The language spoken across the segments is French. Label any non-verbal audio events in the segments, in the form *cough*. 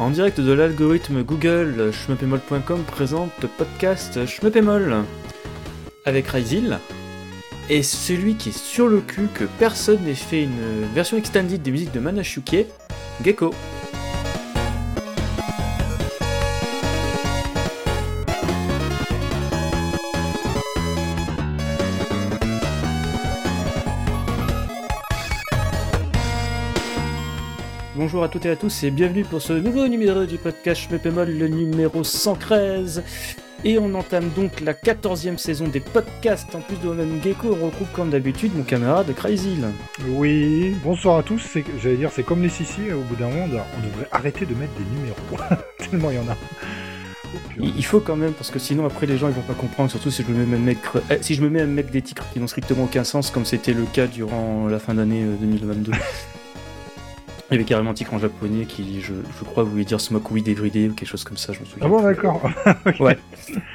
En direct de l'algorithme Google, schmeppemol.com présente le podcast Schmeppemol avec Ryzil et celui qui est sur le cul que personne n'ait fait une version extended des musiques de Manashuke, Gecko. Bonjour à toutes et à tous et bienvenue pour ce nouveau numéro du podcast Schmeppemol, le numéro 113. Et on entame donc la 14e saison des podcasts. En plus de même Gecko, on retrouve comme d'habitude mon camarade Crazyl. Oui, bonsoir à tous. J'allais dire, c'est comme les Sissi, au bout d'un moment, on devrait arrêter de mettre des numéros. *laughs* Tellement il y en a. Il faut quand même, parce que sinon après les gens ils vont pas comprendre, surtout si je me mets à mettre, eh, si je me mets à mettre des titres qui n'ont strictement aucun sens, comme c'était le cas durant la fin d'année euh, 2022. *laughs* Il y avait carrément un titre en japonais qui, je, je crois, voulait dire Smoke Weed Everyday ou quelque chose comme ça, je me souviens. Ah bon, d'accord. *laughs* Ouais.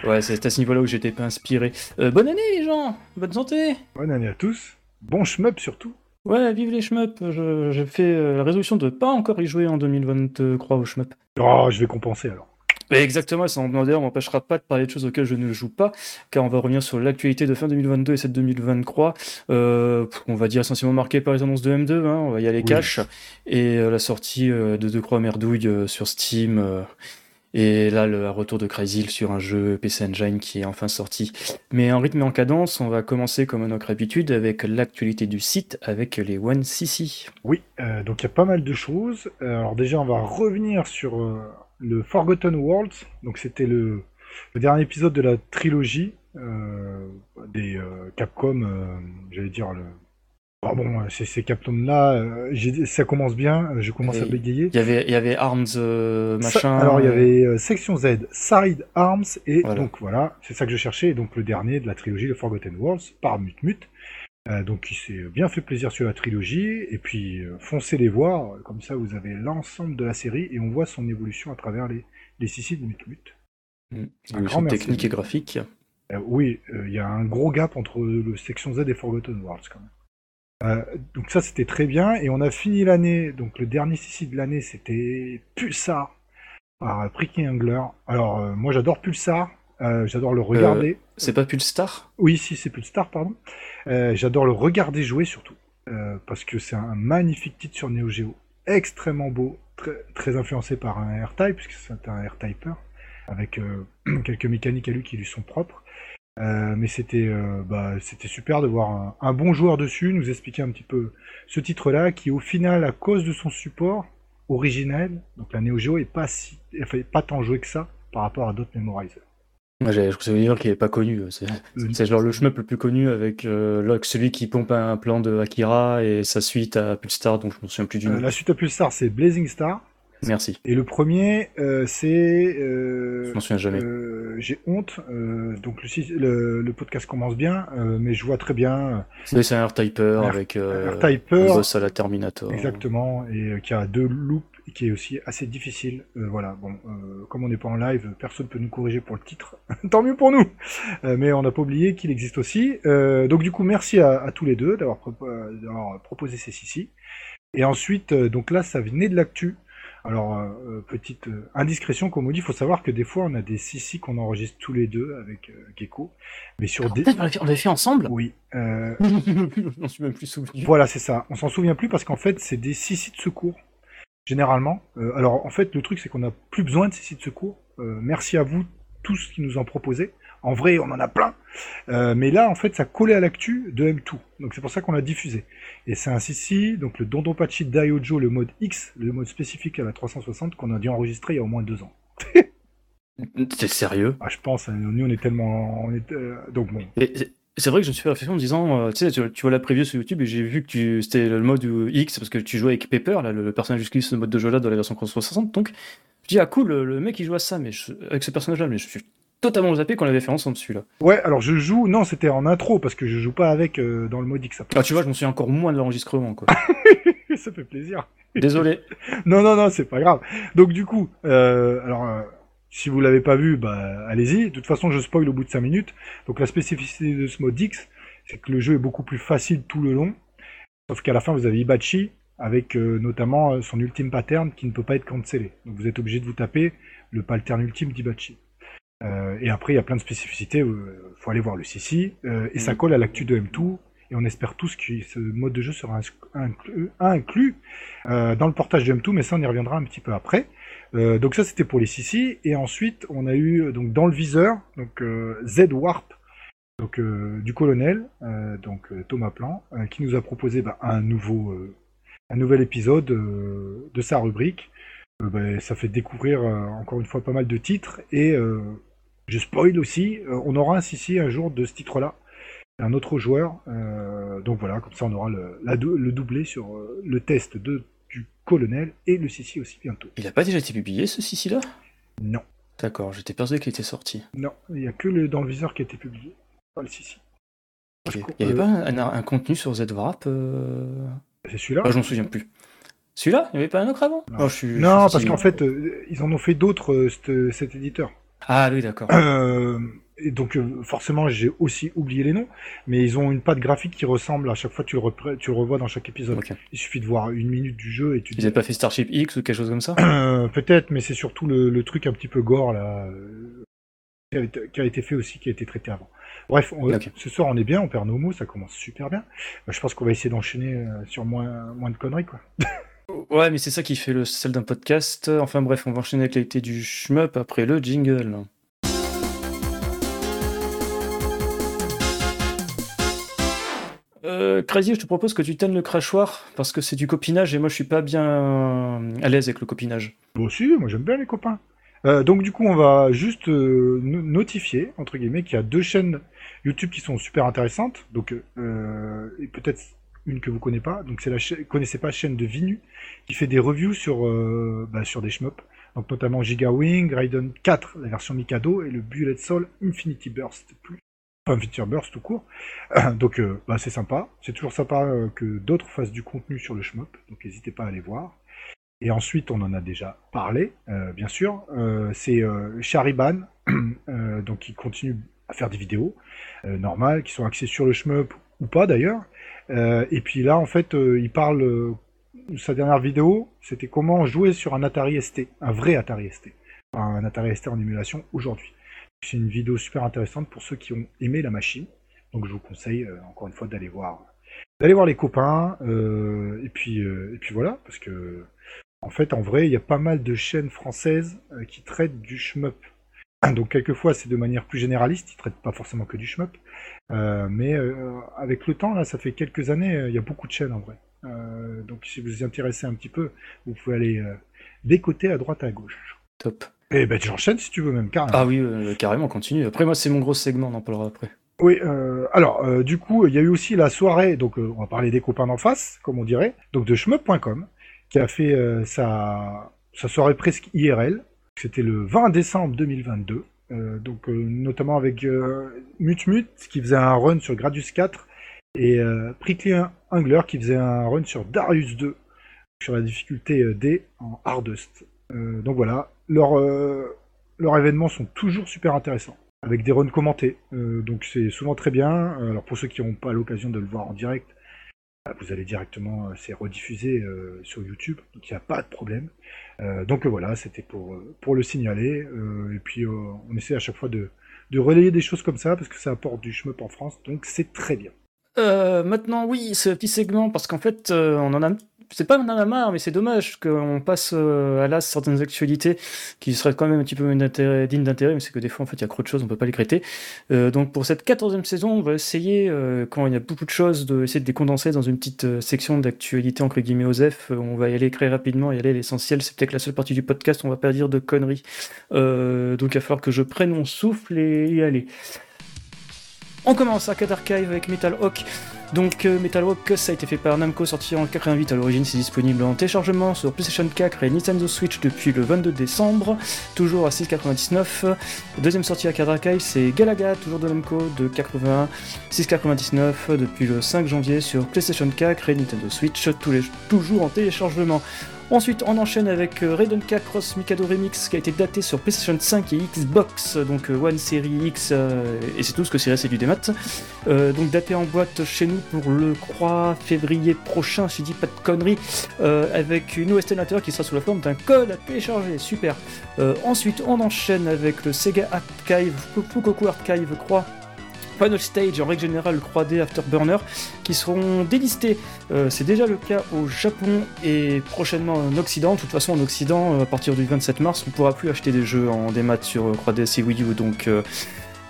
Ouais, c'est à ce niveau-là où j'étais pas inspiré. Euh, bonne année les gens Bonne santé Bonne année à tous. Bon shmup surtout. Ouais, vive les shmups Je- J'ai fait euh, la résolution de pas encore y jouer en 2023 au shmup. Oh, je vais compenser alors. Exactement, ça d'ailleurs m'empêchera pas de parler de choses auxquelles je ne joue pas, car on va revenir sur l'actualité de fin 2022 et cette 2023. Euh, pff, on va dire essentiellement marqué par les annonces de M2, hein, on va y aller Oui. cash, et euh, la sortie euh, de Deux Croix Merdouille euh, sur Steam, et là le retour de Crazy sur un jeu PC Engine qui est enfin sorti. Mais en rythme et en cadence, on va commencer comme à notre habitude avec l'actualité du site avec les One CC. Oui, donc il y a pas mal de choses. Alors déjà, on va revenir sur le Forgotten Worlds. Donc c'était le, le dernier épisode de la trilogie euh, des euh, Capcom. euh, J'allais dire le. Ah bon, c'est ces Capcom-là. ça commence bien. Je commence à bégayer. Il y avait, il y avait Arms Ça- machin. alors il y avait Section Z, Side Arms, et Voilà. donc voilà, c'est ça que je cherchais, et donc le dernier de la trilogie, le Forgotten Worlds, par Mut Mut. Euh, donc il s'est bien fait plaisir sur la trilogie, et puis euh, foncez les voir, comme ça vous avez l'ensemble de la série, et on voit son évolution à travers les, les six de Mut Mut. Mm. Un grand merci. technique et graphique. Euh, oui, euh, il y a un gros gap entre le Section Z et Forgotten Worlds quand même. Donc ça c'était très bien, et on a fini l'année, donc le dernier CC de l'année c'était Pulsar par Pricky Angler. Alors moi j'adore Pulsar, euh, j'adore le regarder. C'est pas Pulstar Oui, si c'est Pulsar, pardon. Euh, j'adore le regarder jouer surtout, euh, parce que c'est un magnifique titre sur Neo Geo, extrêmement beau, très, très influencé par un R-Type, puisque c'est un R-Typer, avec euh, *clears throat* quelques mécaniques à lui qui lui sont propres. Euh, mais c'était euh, bah, c'était super de voir un, un bon joueur dessus, nous expliquer un petit peu ce titre-là, qui au final, à cause de son support originel, donc la Neo Geo est pas si, enfin, pas tant joué que ça par rapport à d'autres Memorizer. Moi, j'ai- je veux dire qu'il est pas connu. C'est Euh, c'est genre le shmup le plus connu avec euh, celui qui pompe un plan de Akira et sa suite à Pulstar, dont je me souviens plus du nom. Euh, la suite à Pulsar, c'est Blazing Star, Merci. et le premier, euh, c'est Je m'en souviens jamais. J'ai honte, donc le, le, le podcast commence bien, mais je vois très bien C'est un R-Typer avec un boss à la Terminator. exactement, et qui a deux loops, et qui est aussi assez difficile. Euh, voilà, bon, euh, comme on n'est pas en live, personne peut nous corriger pour le titre, *laughs* tant mieux pour nous. Euh, mais on n'a pas oublié qu'il existe aussi. Donc du coup, merci à, à tous les deux d'avoir propo- d'avoir proposé ces six Et ensuite, donc là, ça venait de l'actu. Alors, petite indiscrétion, comme on dit, il faut savoir que des fois, on a des six qu'on enregistre tous les deux avec Gecko. Mais sur des... Peut-être on l'a fait- on ensemble? Oui. *laughs* Je m'en suis même plus souvenu. voilà, c'est ça. On s'en souvient plus parce qu'en fait, c'est des six de secours, généralement. Euh, alors, en fait, le truc, c'est qu'on n'a plus besoin de six de secours. Euh, merci à vous tous qui nous en proposez. En vrai, on en a plein. Euh, mais là, en fait, ça collait à l'actu de M2. Donc, c'est pour ça qu'on l'a diffusé. Et c'est un CC, donc le Dondonpachi Daiojo, le mode X, le mode spécifique à la 360, qu'on a dû enregistrer il y a au moins deux ans. T'es sérieux? Ah, je pense, hein, nous, on est tellement... On est, donc, bon. Et c'est- vrai que je me suis fait réflexion en me disant, euh, tu sais, tu, tu vois la preview sur YouTube et j'ai vu que tu, c'était le mode X parce que tu jouais avec Pepper, là, le, personnage utilise ce mode de jeu-là dans la version 360. Donc, je dis, ah cool, le, le mec il joue à ça, mais je- avec ce personnage-là, mais je suis totalement zappé qu'on l'avait fait ensemble celui-là. Ouais, alors je joue... Non, c'était en intro, parce que je joue pas avec euh, dans le mode X. Ah, tu vois, je m'en souviens encore moins de l'enregistrement, quoi. *laughs* ça fait plaisir. Désolé. *laughs* Non, non, non, c'est pas grave. Donc du coup, euh, alors euh, si vous l'avez pas vu, bah allez-y. De toute façon, je spoil au bout de 5 minutes. Donc la spécificité de ce mode X, c'est que le jeu est beaucoup plus facile tout le long. Sauf qu'à la fin, vous avez Ibachi avec notamment son ultime pattern qui ne peut pas être cancellé. Donc vous êtes obligé de vous taper le pattern ultime d'Ibachi. et après, il y a plein de spécificités, il faut aller voir le CC, et ça mm. colle à l'actu de M2, et on espère tous que ce mode de jeu sera inclus, dans le portage de M2, mais ça on y reviendra un petit peu après. Euh, donc ça c'était pour les CC et ensuite on a eu donc dans le viseur donc euh, Z Warp donc euh, du colonel donc Thomas Plan qui nous a proposé bah, un nouveau un nouvel épisode de sa rubrique. Bah, ça fait découvrir encore une fois pas mal de titres. Et je spoil aussi on aura un CC un jour de ce titre là un autre joueur donc voilà comme ça on aura le, doublé sur le test de colonel et le Sissi aussi bientôt. Il a pas déjà été publié ce Sissi là Non. D'accord, j'étais persuadé qu'il était sorti. Non, il n'y a que le, dans le viseur qui a été publié, pas le Sissi. Il n'y avait pas un, contenu sur ZWrap euh... C'est celui-là? Ah, Je m'en souviens plus. Celui-là? Il n'y avait pas un autre avant? Non, oh, parce qu'en fait, euh, ils en ont fait d'autres, euh, cet éditeur. Ah oui, d'accord. Euh, et donc euh, forcément j'ai aussi oublié les noms, mais ils ont une patte graphique qui ressemble à chaque fois tu le, tu le revois dans chaque épisode. Il suffit de voir une minute du jeu et tu. Ils n'avaient pas fait Starship X ou quelque chose comme ça *coughs* euh, Peut-être, mais c'est surtout le, truc un petit peu gore là qui a, été, fait aussi, qui a été traité avant. Bref, ce soir on est bien, on perd nos mots, ça commence super bien. je pense qu'on va essayer d'enchaîner sur moins, moins de conneries quoi. *laughs* Ouais, mais c'est ça qui fait le sel d'un podcast. Enfin bref, on va enchaîner avec l'été du shmup après le jingle. Euh, Crazy, je te propose que tu tennes le crachoir parce que c'est du copinage et moi je suis pas bien à l'aise avec le copinage. Moi aussi, moi j'aime bien les copains. Euh, donc du coup, on va juste euh, notifier entre guillemets qu'il y a deux chaînes YouTube qui sont super intéressantes. Donc peut-être une que vous connaissez pas. Donc c'est la chaîne, connaissez pas chaîne de Vinu qui fait des reviews sur bah, sur des shmups. Donc notamment Giga Wing, Raiden 4, la version Mikado et le Bullet Soul Infinity Burst plus feature burst tout court. *clears throat* donc euh, bah, c'est sympa. C'est toujours sympa euh, que d'autres fassent du contenu sur le shmup, donc n'hésitez pas à aller voir. Et ensuite, on en a déjà parlé, euh, bien sûr. c'est Chariban, *clears throat* donc qui continue à faire des vidéos normales, qui sont axées sur le shmup ou pas d'ailleurs. et puis là, en fait, il parle. sa dernière vidéo, c'était comment jouer sur un Atari ST, un vrai Atari ST, un Atari ST en émulation aujourd'hui. C'est une vidéo super intéressante pour ceux qui ont aimé la machine. Donc je vous conseille euh, encore une fois d'aller voir, d'aller voir les copains. Euh, et puis euh, et puis voilà, parce que en fait en vrai il y a pas mal de chaînes françaises qui traitent du shmup. *clears throat* Donc quelquefois c'est de manière plus généraliste, ils traitent pas forcément que du shmup. mais avec le temps là, ça fait quelques années, il y a beaucoup de chaînes en vrai. donc si vous vous intéressez un petit peu, vous pouvez aller décoter à droite à gauche. Top. Eh ben, tu enchaînes si tu veux même, carrément. Ah oui, euh, carrément, continue. Après, moi, c'est mon gros segment, on en parlera après. Oui, euh, alors, euh, du coup, il y a eu aussi la soirée, donc on va parler des copains d'en face, comme on dirait, donc de shmup.com, qui a fait sa, sa soirée presque IRL. C'était le 20 décembre 2022. donc, notamment avec Mutmut, qui faisait un run sur Gradius 4, et Prickly Angler, qui faisait un run sur Darius 2, sur la difficulté D en Hardest. Donc voilà, leurs, euh, leurs événements sont toujours super intéressants, avec des runs commentés. Euh, donc c'est souvent très bien. Alors pour ceux qui n'ont pas l'occasion de le voir en direct, vous allez directement, c'est rediffusé euh, sur YouTube, donc il n'y a pas de problème. donc voilà, c'était pour, le signaler. et puis on essaie à chaque fois de, de relayer des choses comme ça, parce que ça apporte du shmup en France, donc c'est très bien. maintenant, oui, ce petit segment, parce qu'en fait, on en a c'est pas un marre, mais c'est dommage qu'on passe euh, à l'as certaines actualités qui seraient quand même un petit peu dignes d'intérêt, mais c'est que des fois, en fait, il y a trop de choses, on peut pas les traiter. Euh, donc, pour cette quatorzième saison, on va essayer, euh, quand il y a beaucoup de choses, de de les condenser dans une petite section d'actualité, entre guillemets, OSEF. On va y aller très rapidement et aller à l'essentiel. C'est peut-être la seule partie du podcast, on va pas dire de conneries. donc, il va falloir que je prenne mon souffle et y aller. On commence Arcade Archive avec Metal Hawk. Donc euh, Metal Hawk, ça a été fait par Namco, sorti en 88 à l'origine, c'est disponible en téléchargement sur PlayStation 4 et Nintendo Switch depuis le 22 décembre, toujours à 6,99. Deuxième sortie Arcade Archive, c'est Galaga, toujours de Namco, de 81, 6,99 depuis le 5 janvier sur PlayStation 4 et Nintendo Switch, toujours en téléchargement. Ensuite, on enchaîne avec euh, K Cross Mikado Remix qui a été daté sur PlayStation 5 et Xbox, donc euh, One Series X, euh, et c'est tout ce que c'est resté du démat. donc daté en boîte chez nous pour le 3 février prochain, si je dis pas de conneries, avec une OST qui sera sous la forme d'un code à télécharger, super. ensuite, on enchaîne avec le Sega Archive, Fukoku Archive crois Final Stage en règle générale 3D Afterburner qui seront délistés. Euh, c'est déjà le cas au Japon et prochainement en Occident. De toute façon, en Occident, euh, à partir du 27 mars, on ne pourra plus acheter des jeux en démat sur 3DS et Wii U. Donc euh,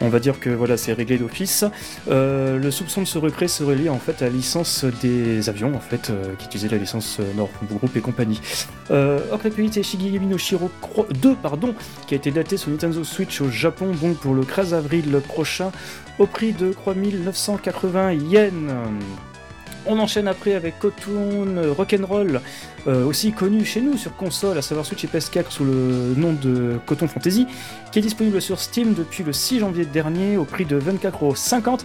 on va dire que voilà, c'est réglé d'office. Euh, le soupçon de ce recré serait lié en fait à la licence des avions en fait, euh, qui utilisaient la licence euh, Nord Group et compagnie. Euh, Octopath Shigigami no Shiro 2, pardon, qui a été daté sur Nintendo Switch au Japon, donc pour le 13 avril prochain, au prix de 3980 yens. On enchaîne après avec Cotoon Rock'n'Roll, euh, aussi connu chez nous sur console, à savoir Switch et PS4 sous le nom de Coton Fantasy, qui est disponible sur Steam depuis le 6 janvier dernier au prix de 24,50€.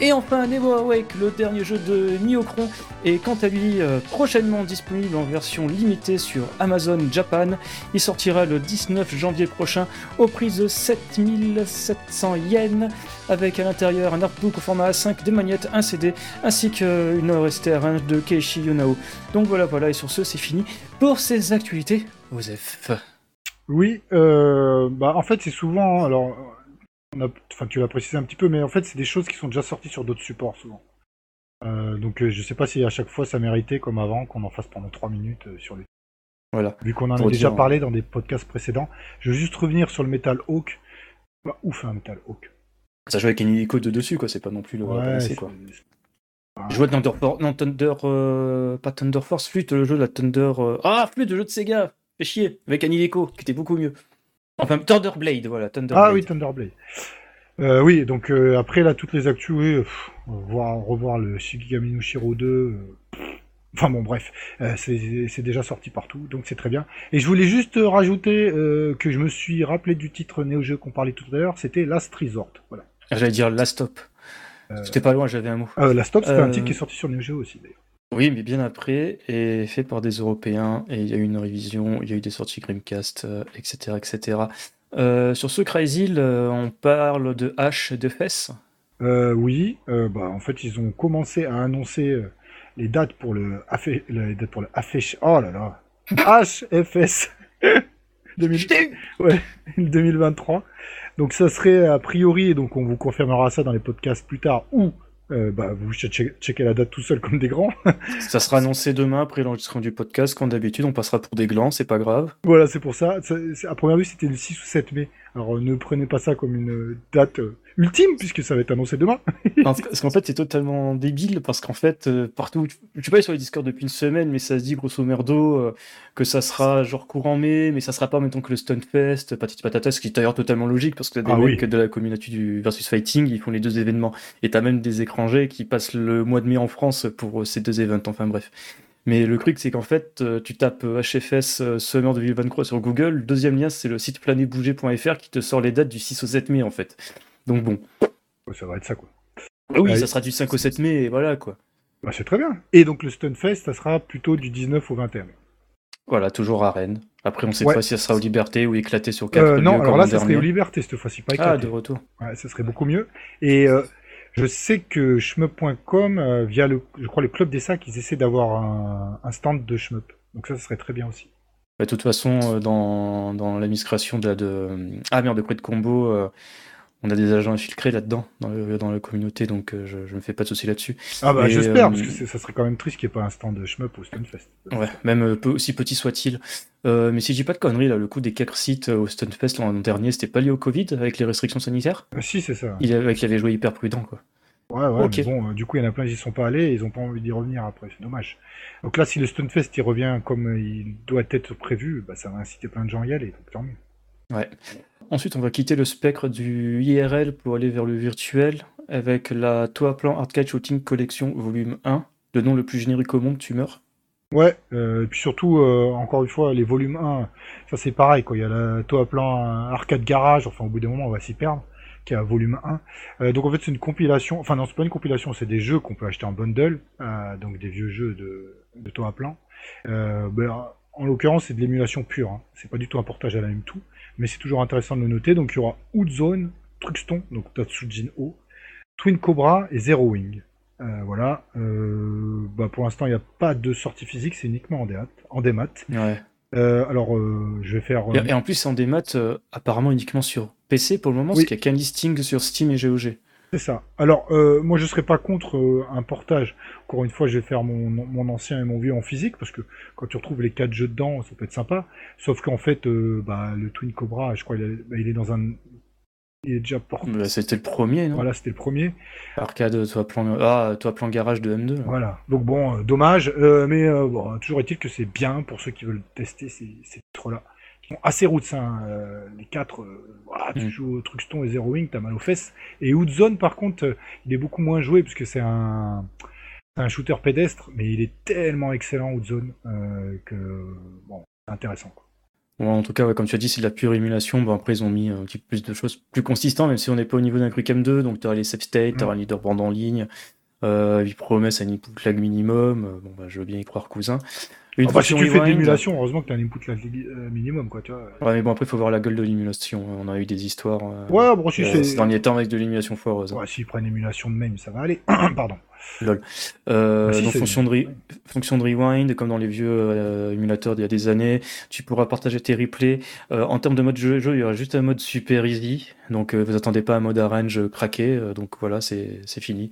Et enfin, Never Awake, le dernier jeu de Niocron, est quant à lui euh, prochainement disponible en version limitée sur Amazon Japan. Il sortira le 19 janvier prochain au prix de 7700 yens, avec à l'intérieur un artbook au format A5, des magnettes, un CD, ainsi qu'une OST de Keiichi Yonao. Donc voilà, voilà, et sur ce, c'est fini pour ces actualités, Osef. Oui, euh, bah en fait c'est souvent, alors, enfin tu l'as précisé un petit peu, mais en fait c'est des choses qui sont déjà sorties sur d'autres supports souvent. Euh, donc euh, je sais pas si à chaque fois ça méritait comme avant qu'on en fasse pendant 3 minutes sur les. Voilà. Vu qu'on en a déjà parlé dans des podcasts précédents, je veux juste revenir sur le Metal Hawk. Bah, ouf un Metal Hawk. Ça joue avec un hélico de dessus quoi, c'est pas non plus le ouais, quoi. Je vois Thunder, non, Thunder, euh, pas Thunder Force, Flute, le jeu de la Thunder. Euh, ah, Flute, le jeu de Sega, fait chier, avec Anileco, qui était beaucoup mieux. Enfin, Thunder Blade, voilà, Thunder Ah oui, Thunder Blade. Euh, oui, donc après là, toutes les actus, oui, voir, revoir le Shigigami no Shiro 2. Enfin bon, bref, c'est déjà sorti partout, donc c'est très bien. Et je voulais juste rajouter que je me suis rappelé du titre Neo Geo qu'on parlait tout à l'heure, c'était Last Resort. Voilà. J'allais dire Last Stop. C'était pas loin, j'avais un mot. Euh, la Stop, c'était un titre qui est sorti sur Neo Geo aussi, d'ailleurs. Oui, mais bien après, et fait par des Européens, et il y a eu une révision, il y a eu des sorties Grimcast, etc. etc. sur ce Crazy, on parle de H de fesses Oui, bah, en fait, ils ont commencé à annoncer les dates pour le, pour le Oh là là *laughs* HFS 2023. *laughs* Donc ça serait a priori, et donc on vous confirmera ça dans les podcasts plus tard, ou euh, bah, vous checkez la date tout seul comme des grands. *laughs* ça sera annoncé demain après l'enregistrement du podcast, comme d'habitude on passera pour des glands, c'est pas grave. Voilà, c'est pour ça. ça à première vue c'était le 6 ou 7 mai. Alors ne prenez pas ça comme une date euh, ultime, puisque ça va être annoncé demain. parce qu'en fait, c'est totalement débile, parce qu'en fait, euh, partout, je suis pas sur les Discord depuis une semaine, mais ça se dit grosso merdo euh, que ça sera genre courant mai, mais ça sera pas en même temps que le Stunfest, Patati Patata, ce qui est d'ailleurs totalement logique, parce que des ah mecs de la communauté du versus fighting, ils font les deux événements. Et t'as même des étrangers qui passent le mois de mai en France pour ces deux événements, enfin bref. Mais le truc, c'est qu'en fait, tu tapes HFS Summer 2023 sur Google. Le deuxième lien, c'est le site planetbouger.fr qui te sort les dates du 6 au 7 mai, en fait. Donc bon. Ça va être ça, quoi. Ah oui, ça sera du 5 au 7 mai, et voilà, quoi. Bah, c'est très bien. Et donc le Stunfest, ça sera plutôt du 19 au 21 mai. Voilà, toujours à Rennes. Après, on sait pas si ça sera aux Libertés ou éclaté sur 4 euh, Non, alors là, ça serait aux Libertés cette fois-ci, pas éclaté. Ah, de retour. Ouais, ça serait beaucoup mieux. Et euh, je sais que shmup.com, euh, via le, je crois, le club des sacs, ils essaient d'avoir un, stand de shmup. Donc ça, ça serait très bien aussi. Bah, de toute façon, dans, dans la miscration de, de... Ah merde, de de combo, on a des agents infiltrés là-dedans, dans, dans, la communauté, donc euh, je, je me fais pas de soucis là-dessus. Ah bah j'espère, euh, parce que ça serait quand même triste qu'il n'y ait pas un stand de shmup au Stunfest. Ouais, même euh, peu, aussi petit soit-il. mais si je dis pas de conneries, là, le coup des quatre sites au Stunfest l'an dernier, c'était pas lié au Covid, avec les restrictions sanitaires? Ah, Si, c'est ça. Il avait, il avait joué hyper prudent, quoi. Ouais, ouais, mais bon, du coup, il y en a plein qui n'y sont pas allés et ils ont pas envie d'y revenir après, c'est dommage. Donc là, si le Stunfest il revient comme il doit être prévu, bah, ça va inciter plein de gens à y aller, donc tant mieux. Ouais. Ensuite, on va quitter le spectre du IRL pour aller vers le virtuel avec la Toa Plan Arcade Shooting Collection volume 1, le nom le plus générique au monde, tu meurs. Ouais, euh, et puis surtout, euh, encore une fois, les volumes 1, ça c'est pareil, quoi. Il y a la Toa Plan Arcade Garage, enfin au bout d'un moment on va s'y perdre, qui est un volume 1. Euh, donc en fait c'est une compilation, enfin non c'est pas une compilation, c'est des jeux qu'on peut acheter en bundle, donc des vieux jeux de, de Toa Plan. Ben, en l'occurrence, c'est de l'émulation pure. Hein. C'est pas du tout un portage à la M2, mais c'est toujours intéressant de le noter. Donc il y aura Outzone, Truxton, donc Tatsujin O, Twin Cobra et Zero Wing. Euh, voilà. Euh, bah, pour l'instant, il n'y a pas de sortie physique, c'est uniquement en démat. En démat. Ouais. Euh, alors, je vais faire. Et, en plus, en démat apparemment uniquement sur PC pour le moment, Oui. parce qu'il n'y a qu'un listing sur Steam et GOG. C'est ça. Alors, euh, moi, je serais pas contre euh, un portage. Encore une fois, je vais faire mon, mon ancien et mon vieux en physique, parce que quand tu retrouves les quatre jeux dedans, ça peut être sympa. Sauf qu'en fait, euh, bah, le Twin Cobra, je crois, il, est- bah, il est dans un... Il est déjà porté. Bah, C'était le premier, non? Voilà, c'était le premier. Arcade, toi plan... Ah, toi plan garage de M2. là. Voilà. Donc bon, dommage. mais bon, toujours est-il que c'est bien pour ceux qui veulent tester ces, ces titres-là. Sont assez roots, hein. euh, les quatre. euh, voilà, tu Mm. joues Truxton et Zero Wing, t'as mal aux fesses. Et Outzone, par contre, euh, il est beaucoup moins joué, puisque c'est un... shooter pédestre, mais il est tellement excellent Outzone euh, que bon, c'est intéressant. Quoi. En tout cas, ouais, comme tu as dit, c'est de la pure émulation. Bon, après, ils ont mis un petit peu plus de choses plus consistantes, même si on n'est pas au niveau d'un Quick M2. Donc, tu auras les save states, tu auras un leaderboard en ligne. Euh, ils promettent un input lag minimum. Bon, bah, je veux bien y croire, cousin. Une Enfin, si tu fais de l'émulation, heureusement que t'as un input lag euh, minimum, quoi, tu vois. Ouais, mais bon, après, il faut voir la gueule de l'émulation. On a eu des histoires. euh, Ouais, bon, si euh, c'est... ces derniers temps avec de l'émulation foireuse. Ouais, s'ils prennent émulation de même, ça va aller. *clears throat* Pardon. Euh, Ah, si, donc fonction de, re- fonction de rewind, comme dans les vieux euh, émulateurs d'il y a des années, tu pourras partager tes replays. Euh, en termes de mode jeu, jeu, il y aura juste un mode super easy, donc euh, vous attendez pas un mode arrange craqué, euh, donc voilà, c'est fini.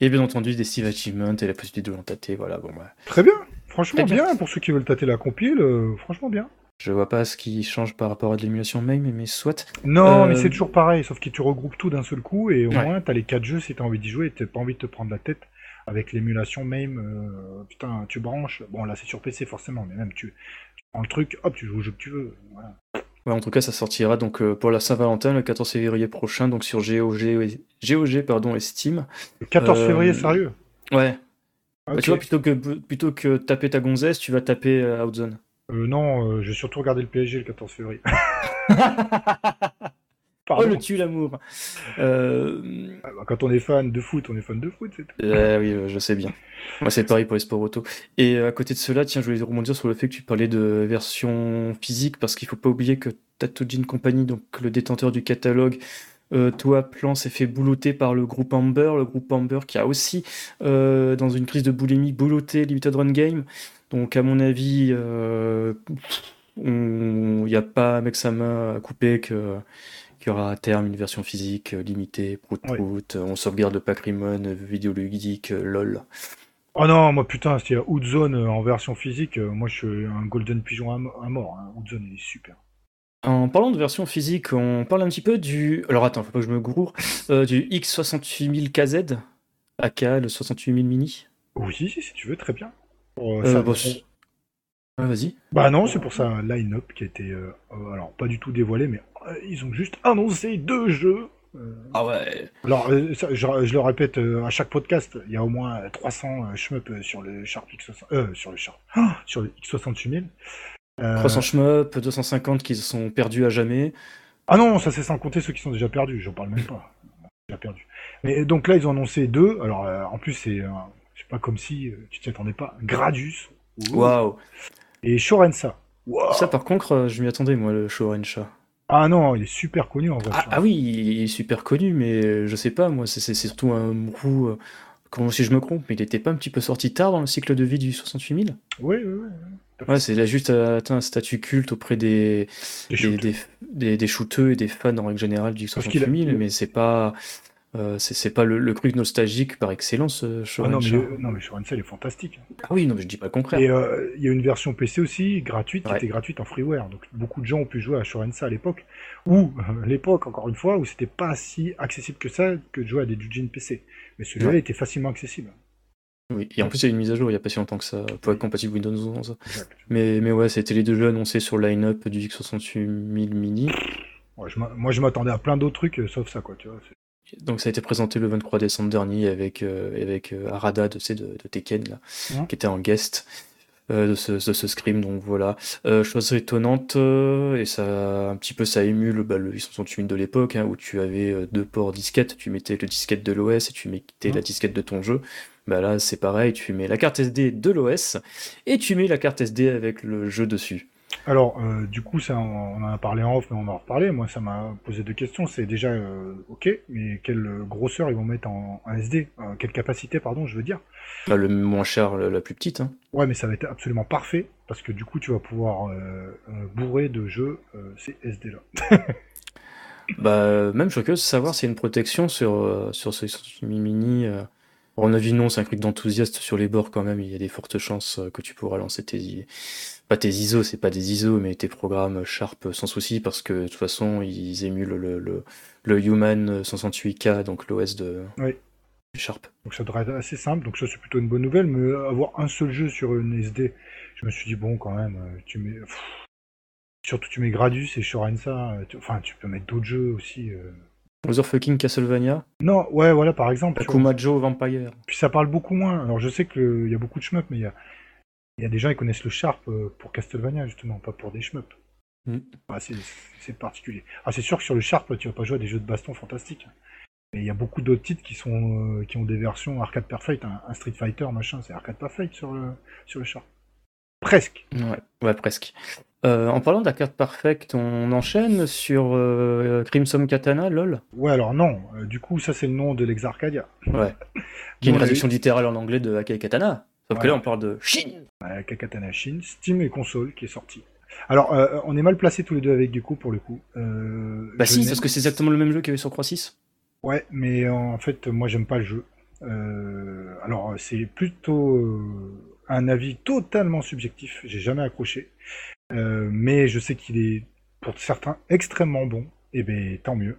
Et bien entendu des Steve Achievements et la possibilité de l'entâter, voilà, bon bah, Très bien. Franchement, bien. bien. Pour ceux qui veulent tâter la compile, euh, franchement bien. je vois pas ce qui change par rapport à de l'émulation MAME, mais soit. Non, Euh, mais c'est toujours pareil, sauf que tu regroupes tout d'un seul coup et au Ouais. moins t'as les quatre jeux si t'as envie d'y jouer et t'as pas envie de te prendre la tête avec l'émulation même. euh, putain, tu branches. Bon, là c'est sur PC forcément, mais même tu, tu prends le truc, hop, tu joues au jeu que tu veux. Voilà. Ouais, en tout cas, ça sortira donc euh, pour la Saint-Valentin le 14 février prochain, donc sur GOG, et- GOG pardon, et Steam. Le 14 Euh, février, sérieux? Ouais, Bah, tu vois, plutôt que, plutôt que taper ta gonzesse, tu vas taper euh, Outzone. Euh, Non, euh, je vais surtout regarder le PSG le 14 février. *laughs* Oh, le tue l'amour. Euh... Ah, bah, Quand on est fan de foot, on est fan de foot, c'est tout. euh, oui, je sais bien. Moi, c'est pareil pour les sports auto. Et à côté de cela, tiens, je voulais rebondir sur le fait que tu parlais de version physique, parce qu'il faut pas oublier que Tatojin Company, donc le détenteur du catalogue, euh, Toa Plan s'est fait boulotter par le groupe Amber, le groupe Amber qui a aussi, euh, dans une crise de boulimie, boulotté Limited Run Game. Donc, à mon avis, euh, il n'y a pas avec sa main à couper que qu'il y aura à terme une version physique euh, limitée, prout prout, euh, on sauvegarde le euh, vidéoludique, euh, lol. Oh non, moi putain, s'il y a Outzone euh, en version physique, euh, moi je suis un Golden Pigeon à mort. Hein. Outzone, il est super. En parlant de version physique, on parle un petit peu du. Alors attends, faut pas que je me gourre. euh, du X68000KZ, aka le 68000 mini. Oui, si tu veux, très bien. Pour, euh, Euh, c'est- Ouais, vas-y. Bah non, c'est pour ça line-up qui a été, euh, euh, alors pas du tout dévoilé, mais ils ont juste annoncé deux jeux. Ah ouais. alors, ça, je, je le répète à chaque podcast, il y a au moins euh, 300 euh, shmup sur le Sharp X60, euh, sur le Sharp, sur le *gasps* X68000. Euh, 300 shmup, 250 qui se sont perdus à jamais. Ah non, ça c'est sans compter ceux qui sont déjà perdus, j'en parle même pas. Déjà perdu. Mais donc là, ils ont annoncé deux. Alors euh, en plus, c'est, euh, je sais pas comme si euh, tu t'y attendais pas. Gradius Waouh. et Shorensa. Waouh. Ça, par contre, euh, je m'y attendais, moi, le Shorencha. Ah non, il est super connu en vrai. Ah, ah oui, il est super connu, mais euh, je sais pas, moi, c'est surtout un roux. euh, Comment si je me trompe, mais il était pas un petit peu sorti tard dans le cycle de vie du 68000 Oui, oui, oui. Ouais, c'est il a juste euh, atteint un statut culte auprès des, Des des, shoots. des, des, des shooteux et des fans en règle générale du 68000, mais c'est pas, euh, c'est pas le, le truc nostalgique par excellence, euh, Ah non, mais, non, mais Shorensa, il est fantastique. Ah oui, non, mais je dis pas le contraire. Et euh, il y a une version PC aussi, gratuite, qui était gratuite en freeware. Donc beaucoup de gens ont pu jouer à Shorensa à l'époque. Ou, l'époque, encore une fois, où c'était pas si accessible que ça que de jouer à des Jujin PC. Mais celui-là Ouais. était facilement accessible. Oui, et en plus, il y a une mise à jour il y a pas si longtemps que ça pour être compatible Windows 11. Exact. Mais, mais ouais, c'était les deux jeux annoncés sur le line-up du X68000 mini. Ouais, je m'a- moi, je m'attendais à plein d'autres trucs, euh, sauf ça, quoi, tu vois. Donc ça a été présenté le 23 décembre dernier avec, euh, avec euh, Arada de, de, de Tekken, là, Ouais. qui était en guest euh, de, ce, de ce scrim. Donc voilà. Euh, chose étonnante, euh, et ça un petit peu ça émule bah, le X68000 de l'époque, hein, où tu avais deux ports disquettes, tu mettais le disquette de l'OS et tu mettais Ouais. la disquette de ton jeu. Bah là, c'est pareil, tu mets la carte SD de l'OS et tu mets la carte SD avec le jeu dessus. Alors, euh, du coup, ça, on en a parlé en off, mais on en a reparlé. Moi, ça m'a posé deux questions. C'est déjà, euh, ok, mais quelle grosseur ils vont mettre en, SD euh, Quelle capacité, pardon, je veux dire? Bah, Le moins cher, la, plus petite. Hein. Ouais, mais ça va être absolument parfait, parce que du coup, tu vas pouvoir bourrer de jeux ces SD-là. *laughs* bah, même, je suis curieux de savoir s'il y a une protection sur, sur ce mini... On a vu non, c'est un truc d'enthousiaste sur les bords quand même. Il y a des fortes chances que tu pourras lancer tes, pas tes ISO, c'est pas des ISO, mais tes programmes Sharp sans souci, parce que de toute façon, ils émulent le, le, le Human 168K, donc l'OS de Sharp. Donc ça devrait être assez simple, donc ça c'est plutôt une bonne nouvelle, mais avoir un seul jeu sur une SD, je me suis dit, bon, quand même, tu mets. Surtout, tu mets Gradus et Shorensa, enfin, tu peux mettre d'autres jeux aussi. Euh... fucking Castlevania Non, ouais, voilà, par exemple. Akumajo Vampire. Puis ça parle beaucoup moins. Alors je sais qu'il y a beaucoup de shmups, mais il y a il y a des gens qui connaissent le Sharp euh, pour Castlevania, justement, pas pour des shmups. Mm. c'est particulier. Ah, c'est sûr que sur le Sharp, tu vas pas jouer à des jeux de baston fantastiques. Mais il y a beaucoup d'autres titres qui, sont, euh, qui ont des versions arcade perfect, un, Street Fighter, machin, c'est arcade perfect sur le, sur le Sharp. Presque. Ouais, ouais presque. Euh, en parlant d'arcade perfect, on enchaîne sur Crimson Katana, lol Ouais, alors non. du coup, ça c'est le nom de l'Exarcadia. Ouais. *laughs* qui est une traduction littérale en anglais de Akai Katana. Donc là, on parle de Chine. Kakatana Chine, Steam et console qui est sorti. Alors, euh, on est mal placés tous les deux avec Gecko pour le coup. Euh, bah si, parce que c'est exactement le même jeu qu'il y avait sur Croix 6. Ouais, mais en fait, moi, j'aime pas le jeu. Euh, alors, c'est plutôt un avis totalement subjectif. J'ai jamais accroché. mais je sais qu'il est, pour certains, extrêmement bon. Et eh ben, tant mieux.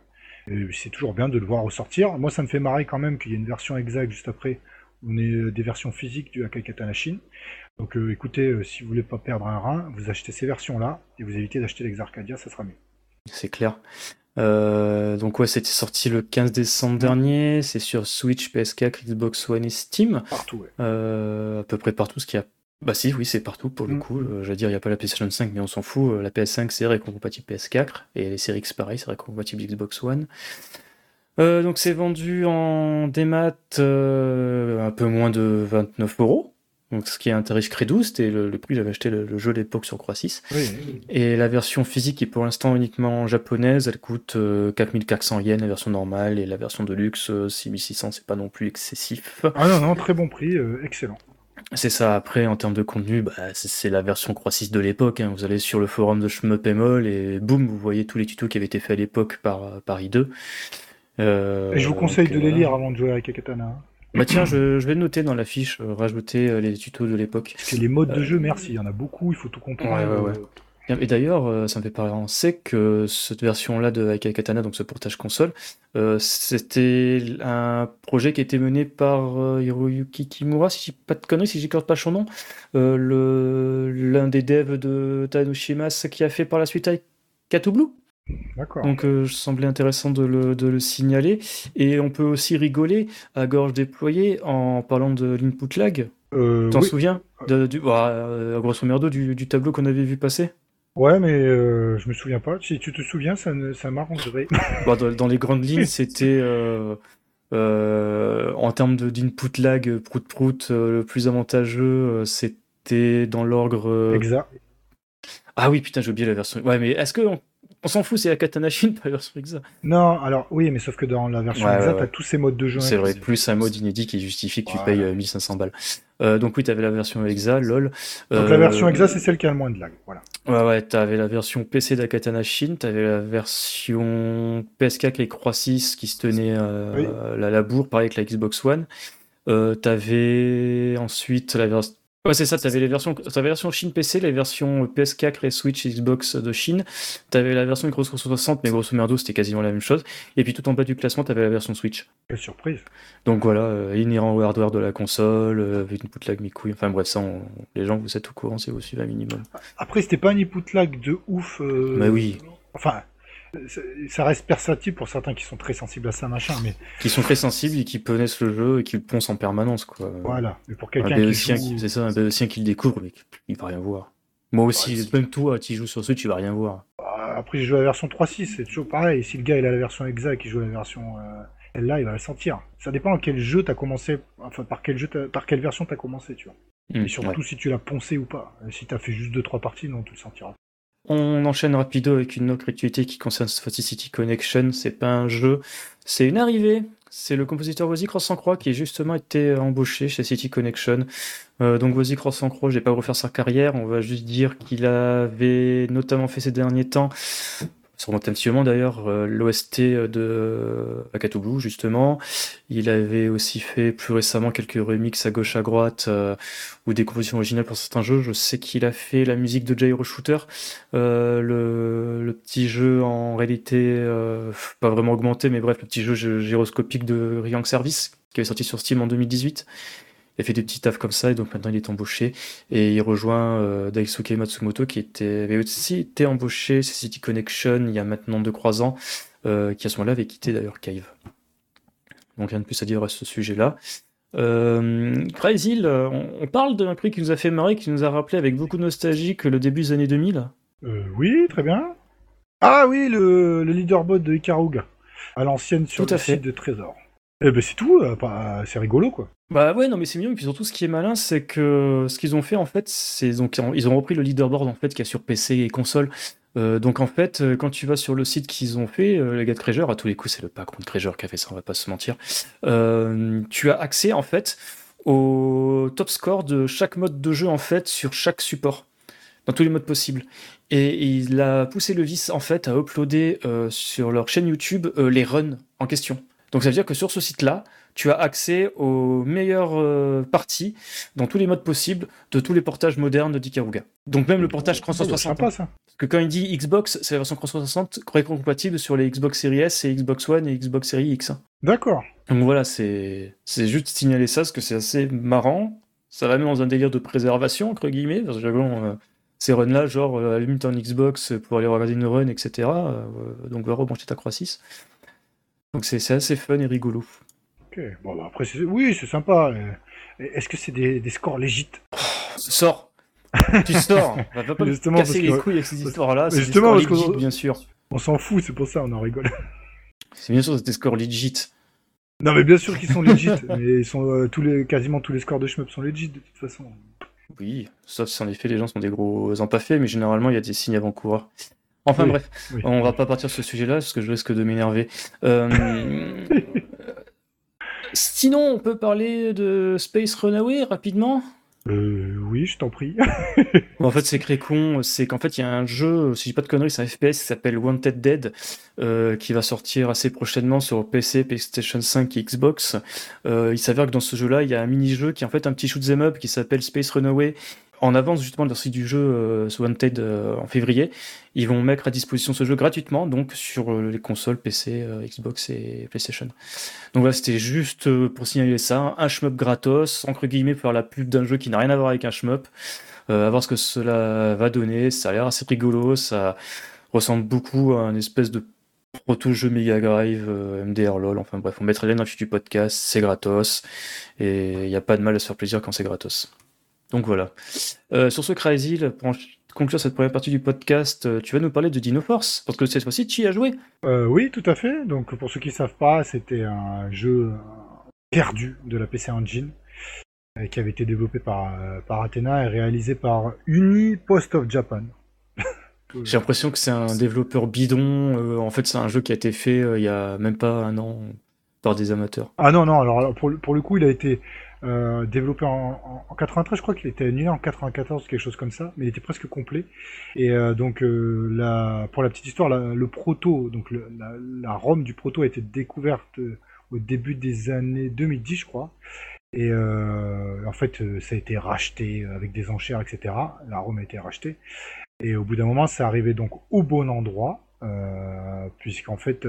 C'est toujours bien de le voir ressortir. Moi, ça me fait marrer quand même qu'il y ait une version exacte juste après on est euh, des versions physiques du Akai Katana Chine. Donc euh, écoutez, euh, si vous voulez pas perdre un rein, vous achetez ces versions-là et vous évitez d'acheter l'Exarcadia, ça sera mieux. C'est clair. Donc ouais, c'était sorti le 15 décembre dernier. C'est sur Switch, PS4, Xbox One et Steam. Partout, ouais. à peu près partout. Ce qui a. Bah si, oui, c'est partout pour le mm. coup. J'allais dire, il n'y a pas la PlayStation 5, mais on s'en fout. La PS5, c'est récompatible PS4 et les séries X, pareil, c'est récompatible Xbox One. Euh, donc c'est vendu en démat euh, un peu moins de 29 euros. Donc ce qui est un tarif Crédou, c'était le, prix, j'avais acheté le, jeu à l'époque sur Croix 6. Et la version physique est pour l'instant uniquement japonaise, elle coûte 4400 euh, yens la version normale, et la version de luxe 6600, c'est pas non plus excessif. Ah non, non, très bon prix, excellent. C'est ça, après en termes de contenu, bah, c'est la version Croix 6 de l'époque. Hein. Vous allez sur le forum de Shmup et boum, vous voyez tous les tutos qui avaient été faits à l'époque par, par I2. Euh, et je vous conseille de les lire avant de jouer avec Akatana. Bah tiens, je, vais noter dans la fiche, euh, rajouter euh, les tutos de l'époque. Parce que les modes de jeu, merci, il y en a beaucoup, il faut tout comprendre. Et d'ailleurs, ça me fait penser que cette version-là de Aikai Katana, donc ce portage console, c'était un projet qui a été mené par Hiroyuki Kimura, si j'ai pas de conneries, si j'écorte pas son nom, l'un des devs de Tanoshimas qui a fait par la suite Aikatu Blue donc, euh, je semblait intéressant de le, de le, signaler. Et on peut aussi rigoler à gorge déployée en parlant de l'input lag. Euh, T'en souviens de, du, bah, euh, Grosso merdo du, du tableau qu'on avait vu passer? Ouais, mais euh, je me souviens pas. Si tu te souviens, ça, ça m'arrangerait. *laughs* bah, dans, dans, les grandes lignes, *laughs* c'était en termes d'input lag, prout-prout, le plus avantageux, c'était dans l'ordre. Exact. Ah oui, putain, j'ai oublié la version. Ouais, mais est-ce que on s'en fout, c'est la Katana Shin, pas la version Exa. Non, alors oui, mais sauf que dans la version Exa, t'as tous ces modes de jeu. C'est vrai, plus un mode inédit qui justifie que tu payes 1500 euh, balles. Euh, donc oui, t'avais la version Exa, lol. Donc la version Exa, c'est celle qui a le moins de lag, voilà. Ouais, ouais, t'avais la version PC d'Akatana Shin, t'avais la version PS4 avec Croix 6 qui se tenait euh, la, la bourre, pareil avec la Xbox One. Euh, t'avais ensuite la version Ouais, c'est ça, tu avais les versions, avais la version Chine PC, les versions PS4 et Switch Xbox de Chine. Tu avais la version Microsoft 360, mais grosso merdo, c'était quasiment la même chose. Et puis tout en bas du classement, tu avais la version Switch. Quelle surprise. Donc voilà, euh, inhérent au hardware de la console, euh, avec une input lag mi-couille. Enfin bref, ça, les gens, vous êtes au courant si vous suivez un minimum. Après, c'était pas un lag de ouf. Euh... Mais oui. Enfin, ça reste perceptible pour certains qui sont très sensibles à ça, machin, mais... Qui sont très sensibles et qui connaissent le jeu et qui le poncent en permanence, quoi. Voilà, mais pour quelqu'un qui joue... C'est ça, un béotien qui le découvre, mais il va rien voir. Moi aussi, même toi, tu joues sur Switch, tu vas rien voir. Bah, après, j'ai joué à la version 3.6, c'est toujours pareil. Si le gars il a la version exacte, qui joue à la version euh, là, il va la sentir. Ça dépend à quel jeu t'as commencé, enfin par quel jeu, par quelle version t'as commencé, tu vois. Hmm, Et surtout si tu l'as poncé ou pas. Si t'as fait juste 2-3 parties, non, tu le sentiras. On enchaîne rapido avec une autre actualité qui concerne City Connection. C'est pas un jeu, c'est une arrivée. C'est le compositeur Wozy Cross Croix qui a justement été embauché chez City Connection. Euh, donc Wozy Cross Croix, je vais pas refaire sa carrière, on va juste dire qu'il avait notamment fait ces derniers temps sur mon d'ailleurs, euh, l'OST de Akatu Blue, justement. Il avait aussi fait plus récemment quelques remixes à gauche à droite euh, ou des compositions originales pour certains jeux. Je sais qu'il a fait la musique de Gyro Shooter, euh, le, le, petit jeu en réalité pas vraiment augmenté, mais bref, le petit jeu gyroscopique de Riang Service qui avait sorti sur Steam en 2018 il a fait des petits tafs comme ça et donc maintenant il est embauché et il rejoint euh, Daisuke Matsumoto qui était, avait aussi été embauché chez City Connection il y a maintenant 2-3 ans, euh, qui à ce moment-là avait quitté d'ailleurs Cave. Donc rien de plus à dire à ce sujet-là. Euh, Crazy, on, on, parle d'un prix qui nous a fait marrer, qui nous a rappelé avec beaucoup de nostalgie que le début des années 2000. Euh, oui, très bien. Ah oui, le, le leaderboard de Ikaruga, à l'ancienne sur Tout le à fait. site de Trésor. Eh ben c'est tout, euh, c'est rigolo quoi. Bah ouais, non mais c'est mignon, et puis surtout ce qui est malin, c'est que ce qu'ils ont fait en fait, c'est donc ils ont repris le leaderboard en fait qu'il y a sur PC et console. Euh, donc en fait, euh, quand tu vas sur le site qu'ils ont fait, les gars de Creager, à tous les coups c'est le patron de Creager qui a fait ça, on va pas se mentir, tu as accès en fait au top score de chaque mode de jeu en fait sur chaque support, dans tous les modes possibles. Et il a poussé le vice en fait à uploader sur leur chaîne YouTube les runs en question. Donc ça veut dire que sur ce site-là, tu as accès aux meilleures euh, parties dans tous les modes possibles de tous les portages modernes d'Ikaruga. Donc même le portage Oh, 360. sympa ça. Parce que quand il dit Xbox, c'est la version 360 compatible sur les Xbox Series S et Xbox One et Xbox Series X. hein. D'accord. Donc voilà, c'est juste signaler ça parce que c'est assez marrant. Ça va même dans un délire de préservation, entre guillemets, parce que bon, euh, ces runs-là, genre, euh, allume ton Xbox pour aller regarder une run, etc. euh, donc va rebrancher ta Croix 6. Donc c'est assez fun et rigolo. Ok. Bon bah après c'est- oui c'est sympa. euh. Est-ce que c'est des, des scores légites Sors Tu sors *laughs* Va pas me Justement, casser les que- couilles avec ces histoires-là. C'est des justement, scores parce bien sûr. On s'en fout, c'est pour ça on en rigole. C'est bien sûr c'est des scores legit. Non mais bien sûr qu'ils sont legit, *laughs* mais ils sont euh, tous les quasiment tous les scores de shmup sont legit de toute façon. Oui, sauf si en effet les gens sont des gros empaffés, mais généralement il y a des signes avant-coureurs. Enfin Oui, bref, oui. on va pas partir sur ce sujet-là parce que je risque de m'énerver. Euh, *laughs* Sinon, on peut parler de Space Runaway rapidement? Euh, oui, je t'en prie. En fait, c'est très con. C'est qu'en fait, il y a un jeu, si je dis pas de conneries, c'est un FPS qui s'appelle Wanted Dead, euh, qui va sortir assez prochainement sur PC, PlayStation 5 et Xbox. Euh, il s'avère que dans ce jeu-là, il y a un mini-jeu qui est en fait un petit shoot 'em up qui s'appelle Space Runaway. En avance justement de la sortie du jeu euh, Wanted euh, en février, ils vont mettre à disposition ce jeu gratuitement, donc sur euh, les consoles PC, euh, Xbox et PlayStation. Donc voilà, c'était juste euh, pour signaler ça, un shmup gratos, entre guillemets, pour faire la pub d'un jeu qui n'a rien à voir avec un shmup. À voir ce que cela va donner. Ça a l'air assez rigolo. Ça ressemble beaucoup à un espèce de proto-jeu Mega Drive, MDR LOL. Enfin bref, on mettra les dans le du podcast. C'est gratos. Et il n'y a pas de mal à se faire plaisir quand c'est gratos. Donc voilà. Euh, sur ce Crazy, pour conclure cette première partie du podcast, euh, tu vas nous parler de Dino Force. Parce que cette fois-ci, tu y as joué. Euh, oui, tout à fait. Donc pour ceux qui savent pas, c'était un jeu perdu de la PC Engine euh, qui avait été développé par, par Athena et réalisé par Uni Post of Japan. *laughs* J'ai l'impression que c'est un développeur bidon. En fait, c'est un jeu qui a été fait il y a même pas un an par des amateurs. Ah non, non, alors pour le coup, il a été euh, développé en, en, en 93, je crois qu'il était annulé en 94, quelque chose comme ça, mais il était presque complet. Et euh, donc, euh, pour la petite histoire, la- le proto, donc la, la du proto a été découverte au début des années 2010, je crois. Et en fait, ça a été racheté avec des enchères, etc. La ROM a été rachetée. Et au bout d'un moment, ça arrivait donc au bon endroit, puisqu'en fait,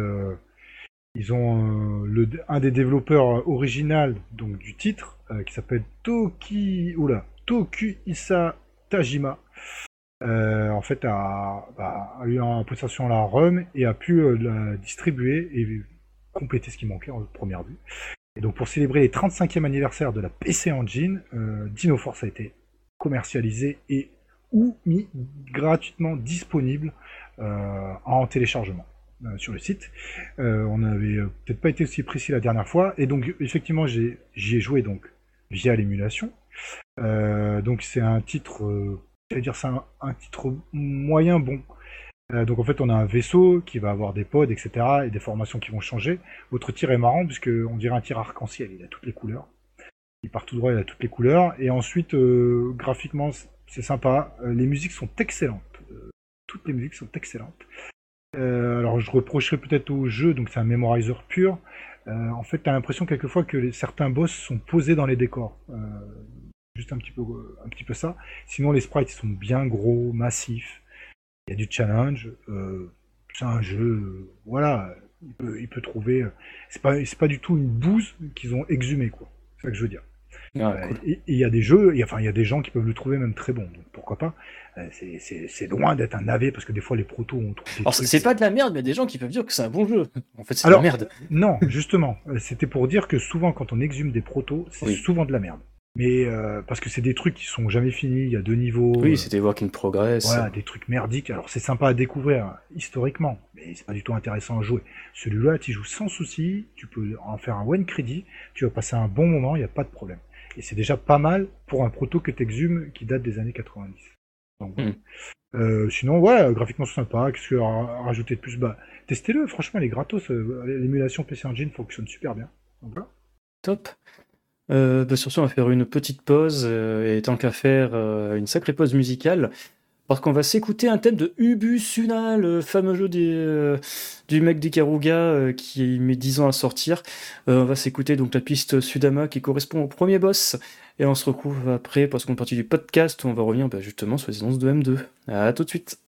ils ont euh, le, un des développeurs original donc du titre euh, qui s'appelle Toki oula, Tokuisa Tajima. euh, en fait a, bah, a eu en possession la ROM et a pu euh, la distribuer et compléter ce qui manquait en première vue. Et donc pour célébrer les 35e anniversaire de la PC Engine, euh, Dino Force a été commercialisé et ou mis gratuitement disponible euh, en téléchargement. Sur le site. on n'avait peut-être pas été aussi précis la dernière fois. Et donc, effectivement, j'y ai, joué donc via l'émulation. donc, c'est un titre, dire c'est un, titre moyen bon. donc en fait on a un vaisseau qui va avoir des pods, etc. et des formations qui vont changer. Votre tir est marrant puisque on dirait un tir arc-en-ciel, il a toutes les couleurs. Il part tout droit, il a toutes les couleurs. Et ensuite, graphiquement, c'est sympa. les musiques sont excellentes toutes les musiques sont excellentes. Euh, alors je reprocherais peut-être au jeu, donc c'est un memorizer pur. Euh, en fait, tu l'impression quelquefois que certains boss sont posés dans les décors. Euh, juste un petit, peu, un petit peu ça. Sinon, les sprites sont bien gros, massifs. Il y a du challenge. c'est un jeu, voilà, il peut, trouver. C'est pas, pas du tout une bouse qu'ils ont exhumée, quoi. C'est ça que je veux dire. Ah, et il y a des jeux, enfin il y a des gens qui peuvent le trouver même très bon, donc pourquoi pas. Euh, c'est loin d'être un navet parce que des fois les protos ont trouvé. Alors c'est pas de la merde, mais il y a des gens qui peuvent dire que c'est un bon jeu. En fait, c'est de la merde. Non, justement, euh, c'était pour dire que souvent quand on exhume des protos, c'est souvent de la merde. Mais euh, parce que c'est des trucs qui sont jamais finis, il y a deux niveaux. Oui, c'était work in progress. Voilà, des trucs merdiques. Alors c'est sympa à découvrir hein, historiquement, mais c'est pas du tout intéressant à jouer. Celui-là, tu joues sans souci, tu peux en faire un one credit, tu vas passer un bon moment, il n'y a pas de problème. Et c'est déjà pas mal pour un proto que tu exhumes qui date des années 90. Hmm. Euh, sinon, ouais, graphiquement c'est sympa. Qu'est-ce que rajouter de plus? Bah, testez-le. Franchement, les gratos. Euh, l'émulation PC Engine fonctionne super bien. Top. Euh, bah, sur ce, on va faire une petite pause. et tant qu'à faire, une sacrée pause musicale. Qu'on va s'écouter un thème de Ubu Suna, le fameux jeu du mec d'Ikaruga qui met 10 ans à sortir. on va s'écouter donc la piste Sudama qui correspond au premier boss et on se retrouve après parce qu'on partie du podcast où on va revenir bah, justement sur les annonces de M2. A tout de suite.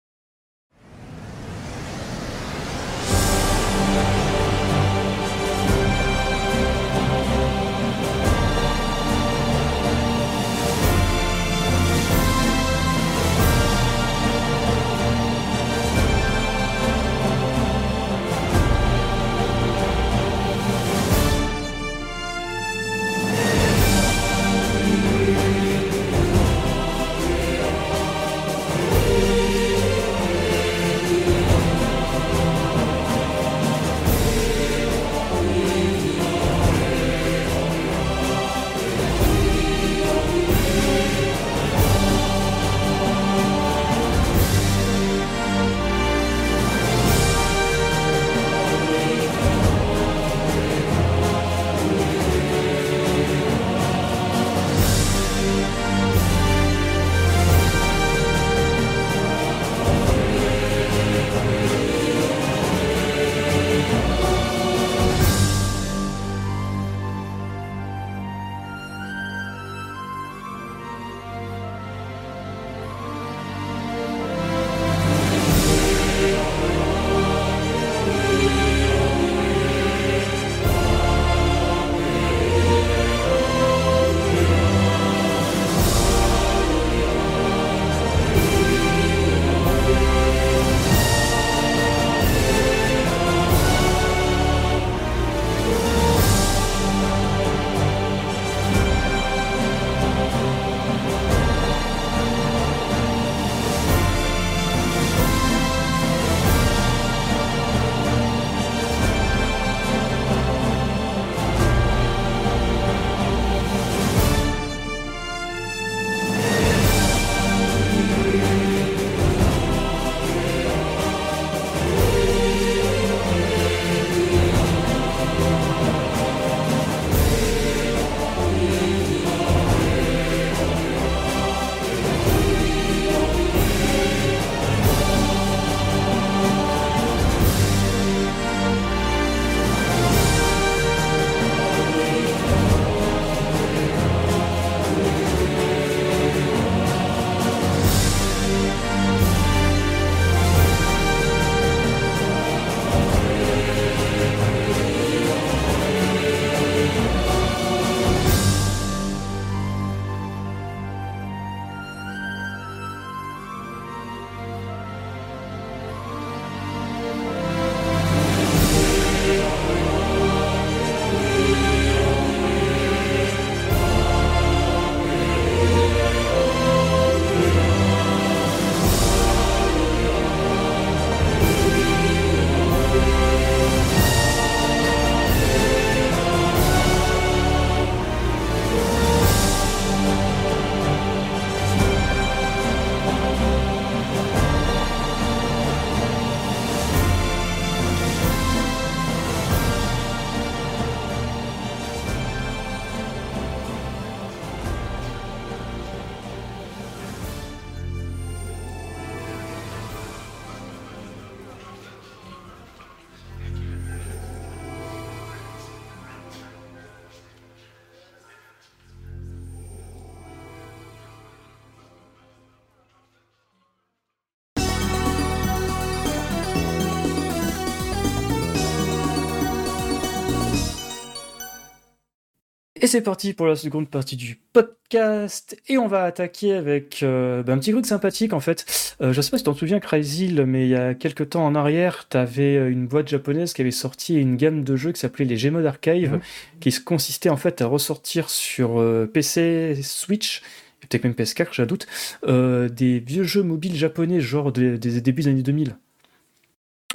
Et c'est parti pour la seconde partie du podcast. Et on va attaquer avec euh, ben, un petit truc sympathique en fait. Euh, je sais pas si tu t'en souviens, Crazy, mais il y a quelques temps en arrière, tu avais euh, une boîte japonaise qui avait sorti une gamme de jeux qui s'appelait les Gmod Archive, qui consistait en fait à ressortir sur PC, Switch, peut-être même PS4, j'ai doute, des vieux jeux mobiles japonais, genre des, des débuts des années 2000,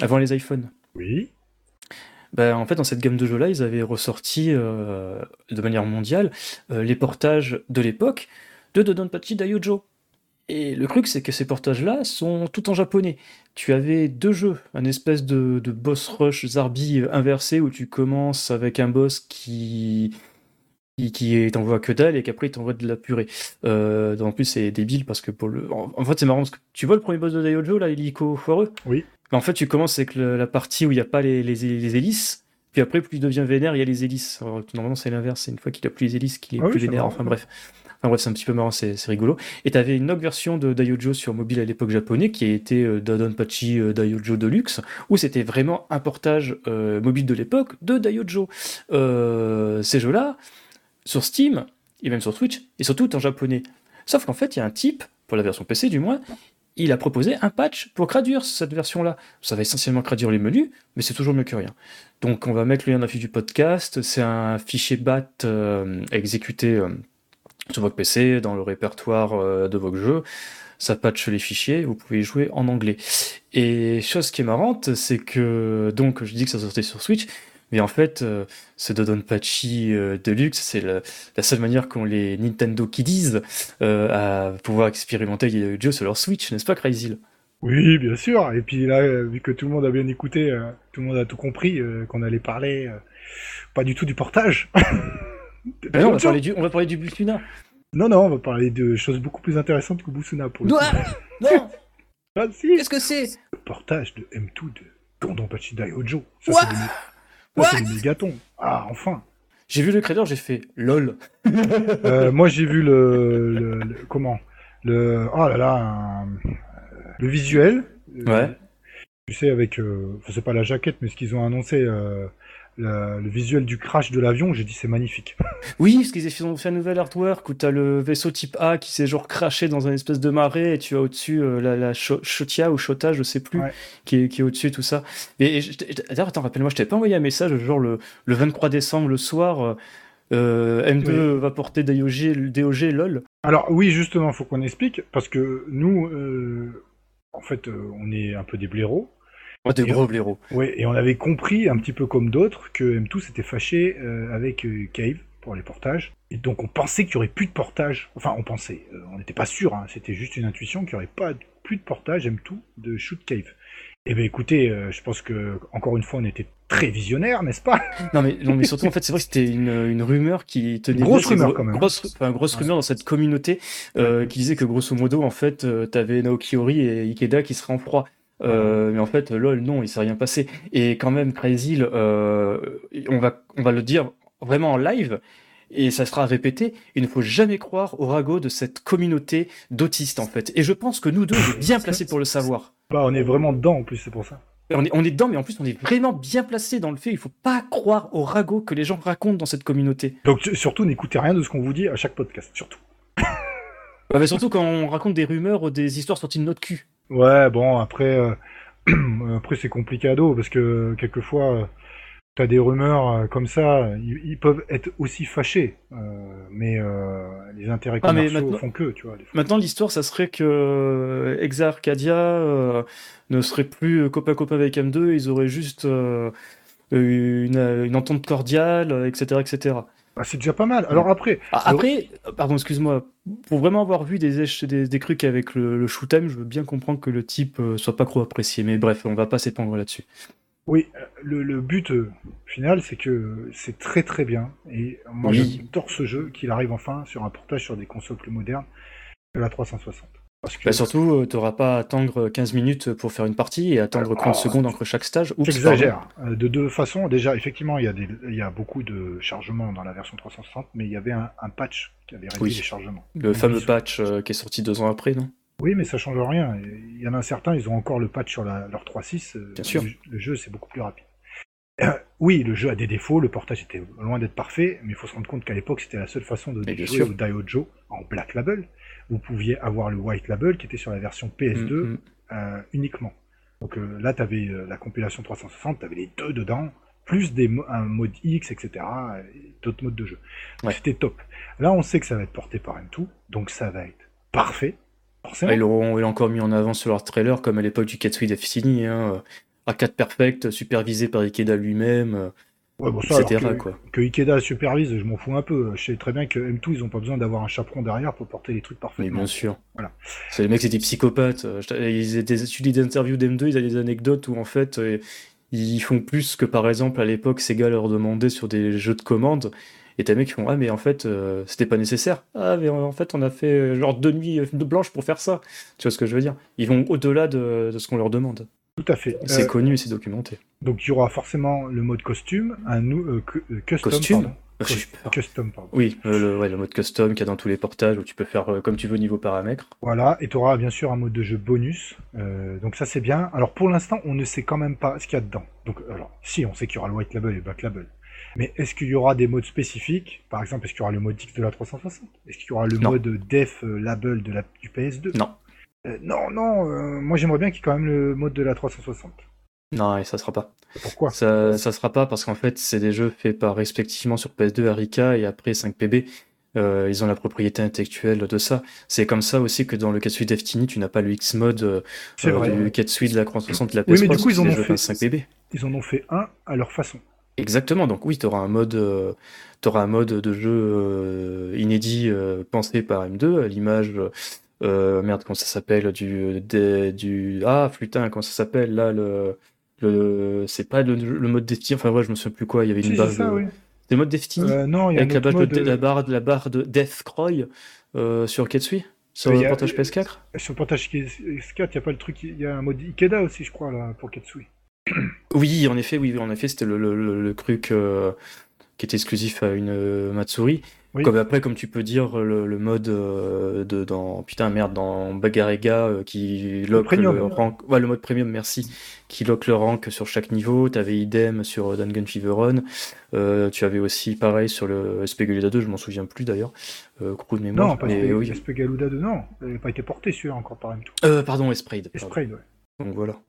avant les iPhones. Oui. Ben, en fait, dans cette gamme de jeux-là, ils avaient ressorti euh, de manière mondiale euh, les portages de l'époque de Dodonpachi Daiojo. Et le truc, c'est que ces portages-là sont tout en japonais. Tu avais deux jeux, un espèce de, boss rush Zarbi inversé où tu commences avec un boss qui qui, t'envoie que dalle et qu'après il t'envoie de la purée. Euh, en plus, c'est débile parce que pour le. En, fait, c'est marrant parce que tu vois le premier boss de Daiojo, là, l'hélico foireux Oui en fait, tu commences avec la partie où il n'y a pas les, les, hélices, puis après, plus il devient vénère, il y a les hélices. normalement, c'est l'inverse, c'est une fois qu'il a plus les hélices qu'il est ah plus vénère. Enfin bref. Enfin bref, c'est un petit peu marrant, c'est rigolo. Et tu avais une autre version de Daiojo sur mobile à l'époque japonais qui était euh, Dodonpachi euh, Daiojo Deluxe, où c'était vraiment un portage euh, mobile de l'époque de Daiojo. Euh, ces jeux-là, sur Steam, et même sur Switch, et surtout en japonais. Sauf qu'en fait, il y a un type, pour la version PC du moins, il a proposé un patch pour traduire cette version-là. Ça va essentiellement traduire les menus, mais c'est toujours mieux que rien. Donc on va mettre le lien dans la fiche du podcast. C'est un fichier BAT euh, exécuté euh, sur votre PC, dans le répertoire euh, de votre jeu. Ça patche les fichiers, vous pouvez jouer en anglais. Et chose qui est marrante, c'est que, donc je dis que ça sortait sur Switch, mais en fait, euh, ce Dodonpachi euh, Deluxe, c'est la, seule manière qu'ont les Nintendo Kiddies euh, à pouvoir expérimenter les jeux sur leur Switch, n'est-ce pas, Crazy Oui, bien sûr. Et puis là, vu que tout le monde a bien écouté, tout le monde a tout compris, qu'on allait parler pas du tout du portage. *laughs* non, on va, parler du, on va parler du Busuna. Non, non, on va parler de choses beaucoup plus intéressantes que Busuna pour le Non *laughs* ah, Qu'est-ce que c'est? Le portage de M2 de Dodonpachi Daiojo. Ça, c'est des mégatons. Ah, enfin. J'ai vu le créateur, j'ai fait LOL. *laughs* euh, moi, j'ai vu le, le, comment? Le oh là là le visuel. Ouais. Euh, tu sais avec, euh, enfin, c'est pas la jaquette, mais ce qu'ils ont annoncé. Le, visuel du crash de l'avion, j'ai dit c'est magnifique. *laughs* Oui, parce qu'ils ont fait un nouvel artwork où tu as le vaisseau type A qui s'est genre craché dans un espèce de marée et tu as au-dessus euh, la, la Chotia ou Chota, je sais plus, qui est, qui est au-dessus tout ça. Et, d'ailleurs, attends, rappelle-moi, je t'avais pas envoyé un message genre le, le 23 décembre le soir. Euh, euh M2 va porter DOG, DOG LOL. Alors oui, justement, faut qu'on explique parce que nous, euh, en fait, on est un peu des blaireaux. Oh, des gros blaireaux. Oui, et on avait compris, un petit peu comme d'autres, que M2 s'était fâché euh, avec euh, Cave pour les portages. Et donc on pensait qu'il n'y aurait plus de portage. Enfin, on pensait, euh, on n'était pas sûr, hein, c'était juste une intuition qu'il n'y aurait pas plus de portage M2 de Shoot Cave. Eh bien écoutez, je pense que encore une fois on était très visionnaire, n'est-ce pas? *laughs* Non mais, non mais surtout en fait c'est vrai que c'était une, une, rumeur qui tenait... Grosse rumeur quand même. Grosse, enfin, grosse rumeur dans cette communauté qui disait que grosso modo en fait t'avais Naoki Ori et Ikeda qui seraient en froid. Euh, mais en fait, lol, non, il s'est rien passé. Et quand même, Crazy, euh, on, va, on va le dire vraiment en live, et ça sera répété, il ne faut jamais croire au ragot de cette communauté d'autistes, en fait. Et je pense que nous deux, on est bien placés pour le savoir. Bah, on est vraiment dedans, en plus, c'est pour ça. On est, on est dedans, mais en plus, on est vraiment bien placé dans le fait. Il faut pas croire au ragot que les gens racontent dans cette communauté. Donc, surtout, n'écoutez rien de ce qu'on vous dit à chaque podcast, surtout. mais surtout quand on raconte des rumeurs ou des histoires sorties de notre cul. Ouais, bon, après, euh, *clears throat* après c'est compliqué à dos, parce que quelquefois, euh, t'as des rumeurs euh, comme ça, ils, peuvent être aussi fâchés, mais les intérêts ah, commerciaux font que, tu vois. Maintenant, l'histoire, ça serait que Exa Arcadia ne serait plus copain-copain avec M2, ils auraient juste une, une, entente cordiale, etc., etc. Bah, c'est déjà pas mal. Alors après. Ah, après, pardon, excuse-moi. Pour vraiment avoir vu des, des, des trucs avec le, le shoot'em, je veux bien comprendre que le type euh, soit pas trop apprécié. Mais bref, on va pas s'épandre là-dessus. Oui, le, le but euh, final, c'est que c'est très très bien. Et moi, j'adore ce jeu, qu'il arrive enfin sur un portage sur des consoles plus modernes que la 360. Bah surtout, euh, tu n'auras pas à attendre 15 minutes pour faire une partie et attendre 30 secondes entre chaque stage. J'exagère. Euh, de deux façons. Déjà, effectivement, il y, a des, il y a beaucoup de chargements dans la version 360, mais il y avait un, patch qui avait réduit les chargements. Le fameux patch euh, qui est sorti deux ans après, non? Oui, mais ça change rien. Il y en a certains, ils ont encore le patch sur leur 3.6. Bien sûr. Le, jeu, c'est beaucoup plus rapide. oui, le jeu a des défauts, le portage était loin d'être parfait, mais il faut se rendre compte qu'à l'époque, c'était la seule façon de jouer au Diojo en Black Label. Vous pouviez avoir le White Label qui était sur la version PS2 mm, mm. euh, uniquement. Donc euh, là, tu avais la compilation 360, tu avais les deux dedans, plus des un mode X, etc., d'autres modes de jeu. C'était top. Là, on sait que ça va être porté par M2, donc ça va être parfait. Forcément. ils l'ont encore mis en avant sur leur trailer, comme à l'époque du Katsui Destiny. Hein. A4 perfect, supervisé par Ikeda lui-même, ouais, bon, ça, etc. Que, quoi. que, Ikeda supervise, je m'en fous un peu. Je sais très bien que M2, ils ont pas besoin d'avoir un chaperon derrière pour porter les trucs parfaitement. Mais bien sûr. Voilà. C'est les mecs, c'était psychopathes. Ils étaient étudiés d'interviews d'M2, ils avaient des anecdotes où en fait, euh, ils font plus que par exemple à l'époque Sega leur demandait sur des jeux de commande. Et t'as des mecs qui font Ah, mais en fait, euh, c'était pas nécessaire. Ah, mais en fait, on a fait euh, genre deux nuits de blanche pour faire ça. Tu vois ce que je veux dire? Ils vont au-delà de, ce qu'on leur demande. Tout à fait. C'est connu, c'est documenté. Donc il y aura forcément le mode costume, un euh, custom. Costume Custom, pardon. Oui, le, ouais, le mode custom qu'il y a dans tous les portages où tu peux faire comme tu veux niveau paramètres. Voilà, et tu auras bien sûr un mode de jeu bonus. donc ça c'est bien. Alors pour l'instant, on ne sait quand même pas ce qu'il y a dedans. Donc alors, si, on sait qu'il y aura le White Label et le Black Label. Mais est-ce qu'il y aura des modes spécifiques? Par exemple, est-ce qu'il y aura le mode X de la 360 Est-ce qu'il y aura le mode Def euh, Label de la, du PS2 Non. Euh, non, non, euh, moi j'aimerais bien qu'il y ait quand même le mode de la 360. Non, et ça sera pas. Pourquoi? Ça, ça sera pas parce qu'en fait, c'est des jeux faits par respectivement sur PS2 Arika et après 5PB. ils ont la propriété intellectuelle de ça. C'est comme ça aussi que dans le Katsui Destiny, tu n'as pas le X-Mode euh, du Katsui de la 360 de la PS3. Oui, mais du coup, ils en ont fait 5PB. Ils en ont fait un à leur façon. Exactement, donc oui, tu auras un mode, euh, un mode de jeu euh, inédit euh, pensé par M2 à l'image, merde, comment ça s'appelle, du, du, ah, putain, comment ça s'appelle là, le, le, c'est pas le, mode Destiny, enfin ouais, je me souviens plus quoi, il y avait une base. C'est oui. le mode Destiny non, avec la, de, la, barre, la barre de Death Croy sur Ketsui sur le portage PS4 Sur le portage PS4, il n'y a pas le truc, il y a un mode Ikeda aussi, je crois, là, pour Ketsui. *coughs* Oui, en effet, oui, en effet, c'était le, le, le, truc euh, qui était exclusif à une euh, Matsuri. Comme après, comme tu peux dire, le, mode euh, de dans putain merde dans Bagarega qui lock le, rank, ouais, le mode premium, merci, qui lock le rank sur chaque niveau. T'avais idem sur Dangan Feveron. tu avais aussi pareil sur le SP Galuda 2, je m'en souviens plus d'ailleurs. coup de mémoire. Non, pas mais, oui. SP Galuda 2, non, il n'avait pas été porté celui-là encore par même pardon, Esprade. Esprade, ouais. Donc voilà.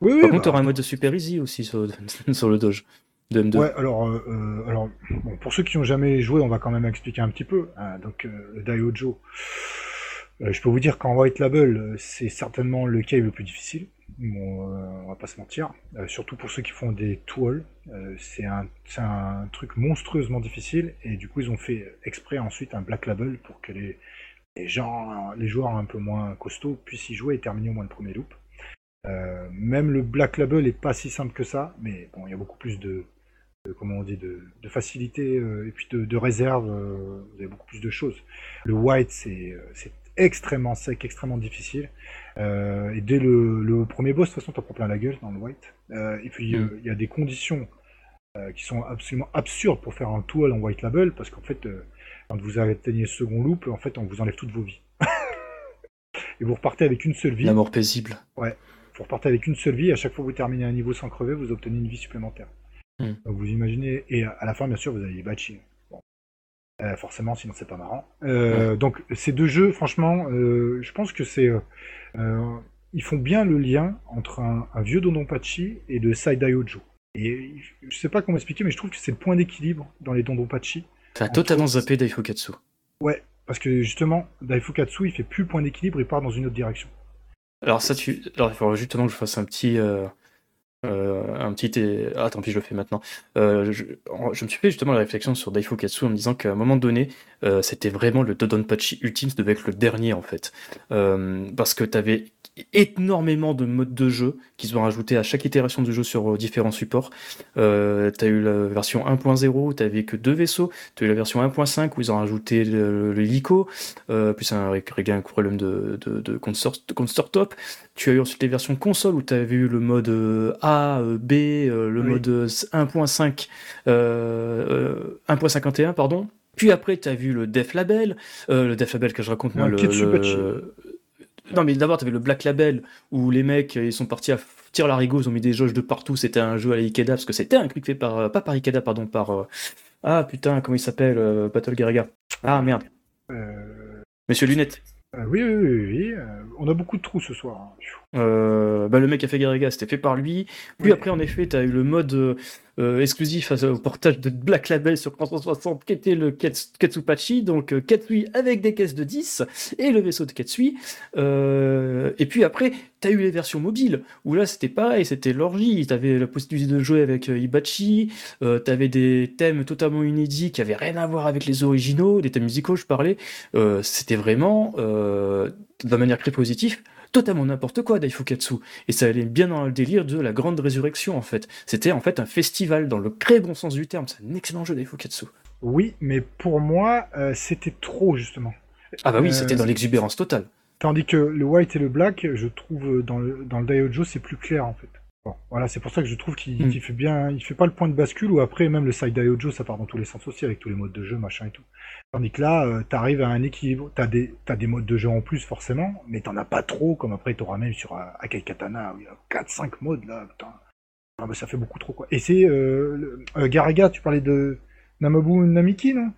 Oui, Par contre, bah, un mode de super easy aussi sur, *laughs* sur le Doge. De M2. Ouais, alors, euh, euh, alors bon, pour ceux qui n'ont jamais joué, on va quand même expliquer un petit peu. Hein, donc, euh, le Daiojo, je peux vous dire qu'en White Label, c'est certainement le cave le plus difficile. Bon, on va pas se mentir. surtout pour ceux qui font des tools, c'est un, un, truc monstrueusement difficile. Et du coup, ils ont fait exprès ensuite un Black Label pour que les, les gens, les joueurs un peu moins costauds puissent y jouer et terminer au moins le premier loop. Euh, même le Black Label est pas si simple que ça, mais bon, il y a beaucoup plus de, comment on dit, de, facilité euh, et puis de, réserve. Euh, vous avez beaucoup plus de choses. Le White, c'est extrêmement sec, extrêmement difficile. et dès le, premier boss, de toute façon, t'en prends plein la gueule dans le White. et puis mm. il y a des conditions qui sont absolument absurdes pour faire un tool en White Label, parce qu'en fait, quand vous atteignez le second loop, en fait, on vous enlève toutes vos vies. *laughs* et vous repartez avec une seule vie. La mort paisible. Ouais. Vous repartez avec une seule vie, à chaque fois que vous terminez un niveau sans crever, vous obtenez une vie supplémentaire. Hmm. Donc vous imaginez, et à la fin, bien sûr, vous avez les batching. Euh, forcément, sinon c'est pas marrant. Euh, donc ces deux jeux, franchement, euh, je pense que c'est. ils font bien le lien entre un, vieux Dondonpachi et le Saidai Ojo. Et je sais pas comment expliquer, mais je trouve que c'est le point d'équilibre dans les Dondonpachi. Ça totalement zappé Daifukatsu. Ouais, parce que justement, Daifukatsu, il fait plus point d'équilibre, il part dans une autre direction. Alors ça, tu... Alors, il faudra justement que je fasse un petit... Euh, euh, un petit... Ah, tant pis, je le fais maintenant. Euh, je... me suis fait justement la réflexion sur Daifukatsu en me disant qu'à un moment donné, c'était vraiment le Dodonpachi ultime, ça devait être le dernier en fait. parce que tu avais énormément de modes de jeu qu'ils ont rajouté à chaque itération du jeu sur euh, différents supports. Euh, tu as eu la version 1.0, tu n'avais que deux vaisseaux. Tu as eu la version 1.5 où ils ont rajouté le, lico, euh, plus un, réglé un problème de, de, de, consort, top. Tu as eu ensuite les versions console où tu avais eu le mode euh, A, B, le mode 1.5, 1.51, pardon. Puis après, tu as vu le Def Label, le Def Label que je raconte moi, le, le, non, mais d'abord, tu avais le Black Label où les mecs ils sont partis à tire l'arigot, ils ont mis des jauges de partout, c'était un jeu à l'Ikeda, parce que c'était un truc fait par, euh, pas par Ikeda, pardon, par, euh, ah putain, comment il s'appelle, euh, Battle Garaga. Ah merde. Monsieur Lunette. oui, oui, oui, oui. on a beaucoup de trous ce soir. Hein. bah, le mec qui a fait Garaga, c'était fait par lui. Puis après, en effet, tu as eu le mode euh, exclusif au portage de Black Label sur 360 qui était le Ketsupachi, donc euh, Ketsui avec des caisses de 10 et le vaisseau de Ketsui. Euh, et puis après, tu as eu les versions mobiles où là c'était pareil, c'était l'orgie. Tu avais la possibilité de jouer avec Ibachi, tu avais des thèmes totalement inédits qui avaient rien à voir avec les originaux, des thèmes musicaux, je parlais. c'était vraiment, de manière très positive, totalement n'importe quoi Daifukatsu. Et ça allait bien dans le délire de la grande résurrection en fait. C'était en fait un festival dans le très bon sens du terme. C'est un excellent jeu Daifukatsu. Oui, mais pour moi, euh, c'était trop justement. Ah bah oui, c'était dans euh, l'exubérance totale. Tandis que le white et le black, je trouve dans le, dans le Daiojo, c'est plus clair en fait. Bon, voilà, c'est pour ça que je trouve qu'il hmm. fait bien, il fait pas le point de bascule ou après même le side Daiojo, ça part dans tous les sens aussi avec tous les modes de jeu, machin et tout. Tandis que là, euh, t'arrives à un équilibre, t'as des, as des modes de jeu en plus forcément, mais t'en as pas trop comme après t'auras même sur euh, Akai Katana où il y a 4-5 modes là, putain. Ah, bah, ça fait beaucoup trop quoi. Et c'est euh, euh Garaga, tu parlais de Namabu Namiki, non?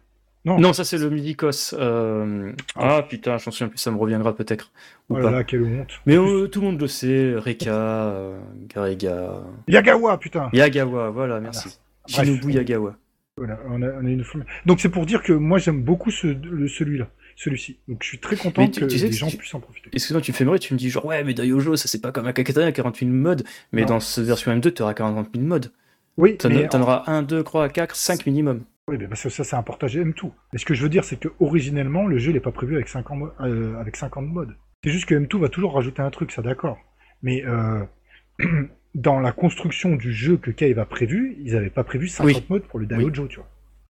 Non. ça c'est le Midikos. Euh... Ah. ah. putain, j'en souviens plus, ça me reviendra peut-être. Oh là là, quelle honte. Mais euh, tout le monde le sait, Reka, euh, Gariga. Yagawa, putain Yagawa, voilà, merci. Shinobu Yagawa. Voilà, on a, on a une... Donc c'est pour dire que moi j'aime beaucoup ce, celui-là celui-ci. Donc je suis très content que les gens puissent en profiter. Excuse-moi, tu fais marrer, tu me dis genre ouais mais Daiojo ça c'est pas comme Akakatana 48 000 modes, mais dans cette version M2 tu auras 40 000 modes. Oui. T'en en... auras 1, 2, 3, 4, 5 minimum. Oui, mais parce que ça, c'est un portage M2. Mais ce que je veux dire, c'est que originellement, le jeu n'est pas prévu avec 50, euh, avec 50 modes. C'est juste que M2 va toujours rajouter un truc, ça d'accord. Mais euh, *clears throat* dans la construction du jeu que Cave a prévu, ils n'avaient pas prévu 50 modes pour le Daiojo, tu vois.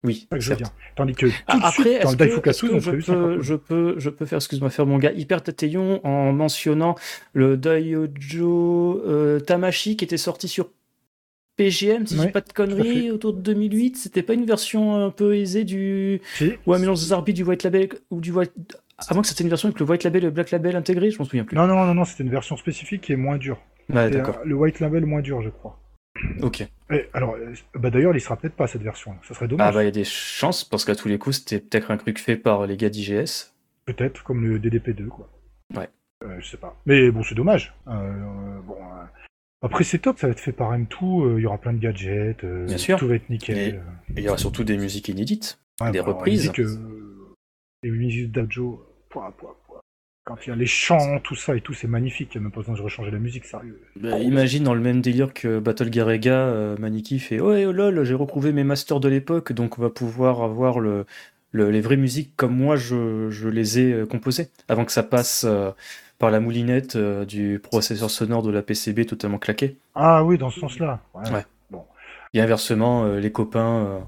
Oui, ça que je veux dire. Tandis que tout Après, suite, dans le Daifukatsu, ils ont prévu je, peux, je peux, je peux faire, excuse-moi, faire mon gars hyper Tateyon en mentionnant le Daiojo euh, Tamashi qui était sorti sur PGM, si je dis pas de conneries, autour de 2008. C'était pas une version un peu aisée du. Ou un mélange des du White Label ou du White. Avant que c'était une version avec le White Label et le Black Label intégré, je m'en souviens plus. Non, non, non, non, c'était une version spécifique qui est moins dure. Ouais, d'accord. Le White Label moins dur, je crois. Ok. alors, euh, bah d'ailleurs, il sera peut-être pas cette version. Ça serait dommage. Ah bah il y a des chances parce qu'à tous les coups, c'était peut-être un truc fait par les gars d'IGS. Peut-être comme le DDP2 quoi. Ouais. Euh, je sais pas. Mais bon, c'est dommage. Euh, bon, après, c'est top, ça va être fait par M2, euh, il y aura plein de gadgets, euh, Bien sûr. tout va être nickel. Et il y aura surtout des musiques inédites, des bah, reprises. les musiques d'Adjo, quand il y a les chants, tout ça et tout, c'est magnifique, il n'y a même pas besoin de rechanger la musique, sérieux. Bah, imagine dans le même délire que Battle Garega, euh, Maniki fait oh lol, j'ai retrouvé mes masters de l'époque, donc on va pouvoir avoir le, les vraies musiques comme moi je, les ai composées, avant que ça passe par la moulinette euh, du processeur sonore de la PCB totalement claqué. Ah oui, dans ce sens-là. Ouais. Bon. Et inversement, euh, les copains euh,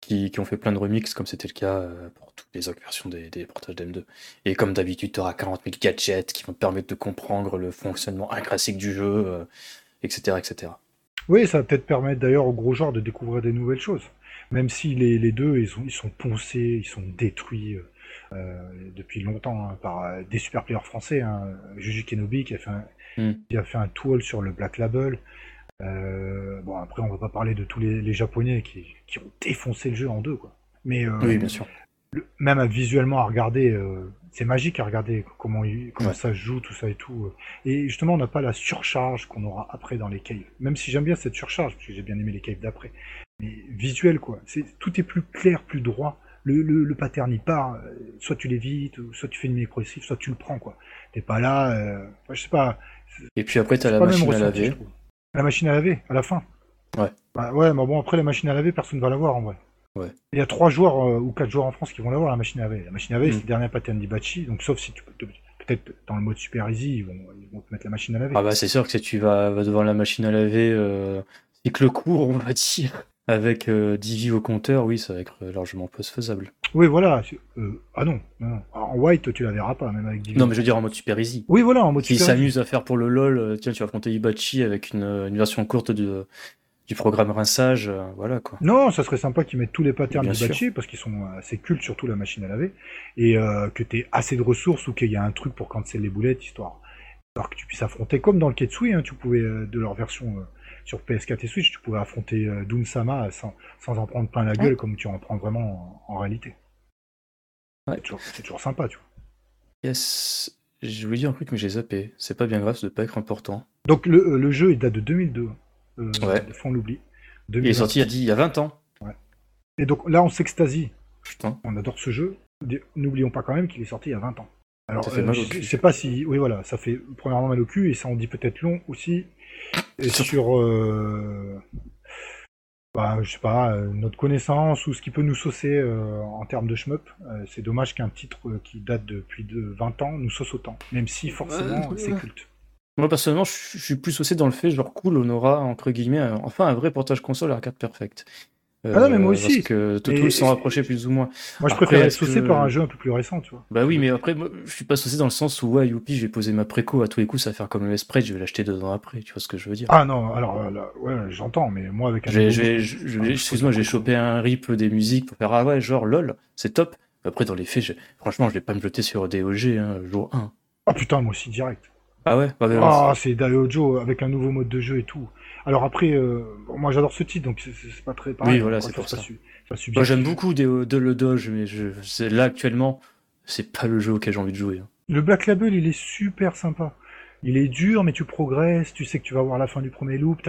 qui, ont fait plein de remixes, comme c'était le cas pour toutes les autres versions des, portages d'M2. Et comme d'habitude, tu auras 40 000 gadgets qui vont te permettre de comprendre le fonctionnement inclassique du jeu, etc., etc. Oui, ça va peut-être permettre d'ailleurs au gros genre de découvrir des nouvelles choses. Même si les, les deux, ils sont, ils sont poncés, ils sont détruits. Euh, depuis longtemps hein, par euh, des super players français. Hein, Juju Kenobi qui a fait un, qui a fait un tool sur le Black Label. Euh, bon après on va pas parler de tous les, japonais qui, qui, ont défoncé le jeu en deux quoi. Mais oui bien sûr. même visuellement à regarder, c'est magique à regarder comment, comment ça joue tout ça et tout. Et justement on n'a pas la surcharge qu'on aura après dans les caves. Même si j'aime bien cette surcharge parce que j'ai bien aimé les caves d'après. Mais visuel quoi, c'est tout est plus clair, plus droit le, le, pattern il part, euh, soit tu l'évites, soit tu fais une micro soit tu le prends quoi. T'es pas là, euh, je sais pas. Et puis après t'as la machine à laver. La machine à laver à la fin. Ouais. Bah, ouais, mais bon après la machine à laver personne va l'avoir en vrai. Ouais. Il y a trois joueurs euh, ou quatre joueurs en France qui vont l'avoir la machine à laver. La machine à laver mm. c'est le dernier pattern d'Ibachi, donc sauf si tu peux peut-être dans le mode super easy ils vont, ils vont te mettre la machine à laver. Ah bah c'est sûr que si tu vas, devant la machine à laver euh, cycle court on va dire. Avec euh, 10 au compteur, oui, ça va être largement faisable. Oui, voilà. Euh, ah non, en white, tu la verras pas, même avec 10 Non, mais je veux dire en mode super easy. Oui, voilà, en mode super s'amuse à faire pour le LoL, euh, tiens, tu vas affronter Ibachi avec une, une version courte de, du programme rinçage, euh, voilà quoi. Non, ça serait sympa qu'ils mettent tous les patterns d'Ibachi, parce qu'ils sont assez cultes, surtout la machine à laver, et que tu aies assez de ressources ou qu'il y a un truc pour canceller les boulettes, histoire Alors que tu puisses affronter, comme dans le Ketsui, hein, tu pouvais, euh, de leur version sur PS4 et Switch, tu pouvais affronter Doom Sama sans, sans en prendre plein la gueule comme tu en prends vraiment en, réalité. C'est toujours, sympa, tu vois. Yes. Je voulais dire un truc, mais j'ai zappé. C'est pas bien grave, ça doit pas être important. Donc le, le jeu, il date de 2002. Euh, ouais. Des fois, on l'oublie. Il est sorti il y, a il y a 20 ans. Ouais. Et donc là, on s'extasie. Putain. On adore ce jeu. N'oublions pas quand même qu'il est sorti il y a 20 ans. Alors, ça fait euh, je sais pas si. Oui, voilà, ça fait premièrement mal au cul et ça en dit peut-être long aussi. Et sur. Euh... Bah, je sais pas, euh, notre connaissance ou ce qui peut nous saucer euh, en termes de shmup. c'est dommage qu'un titre qui date depuis de 20 ans nous sauce autant. Même si forcément c'est culte. Moi personnellement, je suis plus saucé dans le fait, genre cool, on aura entre guillemets, enfin un vrai portage console à 4 perfect. Ah non, mais moi euh, aussi. Parce que Toto s'en rapprochait plus ou moins. Moi, je préfère être saucé par un jeu un peu plus récent, tu vois. Bah oui, mais après, moi, je suis pas saucé dans le sens où, ouais, youpi, je vais poser ma préco à tous les coups, ça va faire comme le spread, je vais l'acheter deux ans après, tu vois ce que je veux dire. Ah non, alors, euh, là, ouais, j'entends, mais moi, avec un. Excuse-moi, j'ai chopé un rip des musiques pour faire, ah ouais, genre, lol, c'est top. Après, dans les faits, franchement, je vais pas me jeter sur DOG, hein, jour 1. Ah putain, moi aussi, direct. Ah ouais Ah, c'est Daiojo avec un nouveau mode de jeu et tout. Alors après, euh, moi j'adore ce titre, donc c'est pas très pareil. Oui, voilà, c'est pour ça. moi j'aime beaucoup de, de, le Doge, mais je, là actuellement, c'est pas le jeu auquel j'ai envie de jouer. Hein. Le Black Label, il est super sympa. Il est dur, mais tu progresses, tu sais que tu vas voir la fin du premier loop.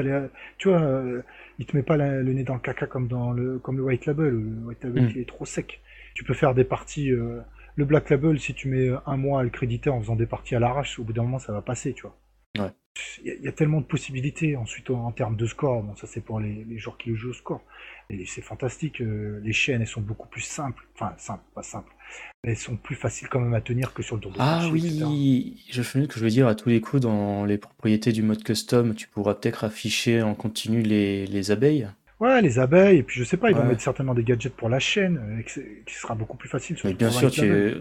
tu vois, euh, il te met pas le nez dans le caca comme dans le, comme le White Label. Le White Label, hmm. il est trop sec. Tu peux faire des parties. Euh, le Black Label, si tu mets un mois à le créditer en faisant des parties à l'arrache, au bout d'un moment, ça va passer, tu vois. Il y, a tellement de possibilités. Ensuite, en, termes de score, bon, ça c'est pour les, les, joueurs qui jouent au score. Et c'est fantastique. Euh, les chaînes, elles sont beaucoup plus simples. Enfin, simples, pas simples. Elles sont plus faciles quand même à tenir que sur le tour de Ah oui, je que je veux dire à tous les coups, dans les propriétés du mode custom, tu pourras peut-être afficher en continu les, les abeilles. Ouais, les abeilles, et puis je sais pas, ils vont mettre certainement des gadgets pour la chaîne, euh, qui sera beaucoup plus facile. Mais bien sûr, tu...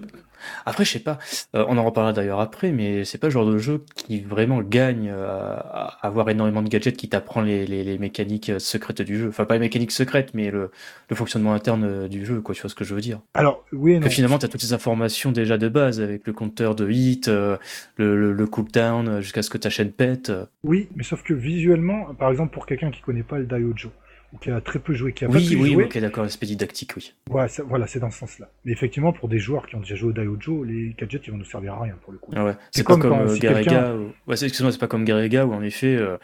Après, je sais pas, euh, on en reparlera d'ailleurs après, mais c'est pas le genre de jeu qui vraiment gagne euh, à avoir énormément de gadgets qui t'apprend les, les, mécaniques secrètes du jeu. Enfin, pas les mécaniques secrètes, mais le, le fonctionnement interne du jeu, quoi, tu vois ce que je veux dire. Alors, oui non. Que finalement, tu as toutes ces informations déjà de base, avec le compteur de hit, le, le, le cooldown, jusqu'à ce que ta chaîne pète. Oui, mais sauf que visuellement, par exemple, pour quelqu'un qui connaît pas le Daiojo, qui a très peu joué, qui a oui, pas pu oui, jouer. ok, d'accord, l'aspect didactique, oui. Voilà, c'est dans ce sens-là. Mais effectivement, pour des joueurs qui ont déjà joué au Daiojo, les gadgets, ils vont nous servir à rien pour le coup. Ah ouais. C'est pas comme, comme Garega. Ouais, excuse-moi, c'est pas comme Garega où en effet. Euh,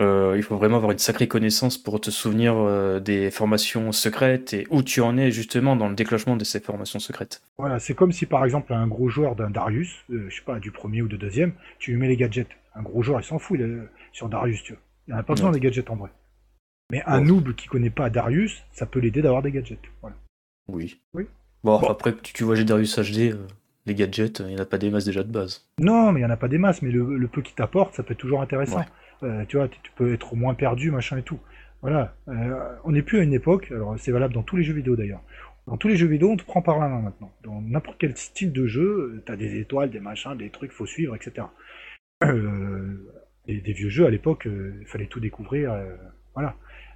euh, il faut vraiment avoir une sacrée connaissance pour te souvenir euh, des formations secrètes et où tu en es justement dans le déclenchement de ces formations secrètes. Voilà, c'est comme si par exemple un gros joueur d'un Darius, je sais pas, du premier ou du deuxième, tu lui mets les gadgets. Un gros joueur, il s'en fout il sur Darius, tu vois. Il n'a a pas besoin des gadgets en vrai. Mais un noob qui connaît pas Darius, ça peut l'aider d'avoir des gadgets. Oui. Oui. Bon, après, tu, tu vois j'ai Darius HD, euh, les gadgets, il n'y en a pas des masses déjà de base. Non, mais il n'y en a pas des masses, mais le, peu qu'il t'apporte, ça peut être toujours intéressant. Euh, tu vois, tu peux être moins perdu, machin et tout. Voilà. Euh, on n'est plus à une époque, alors c'est valable dans tous les jeux vidéo d'ailleurs. Dans tous les jeux vidéo, on te prend par la main maintenant. Dans n'importe quel style de jeu, tu as des étoiles, des machins, des trucs, faut suivre, etc. des, vieux jeux à l'époque, il fallait tout découvrir. voilà.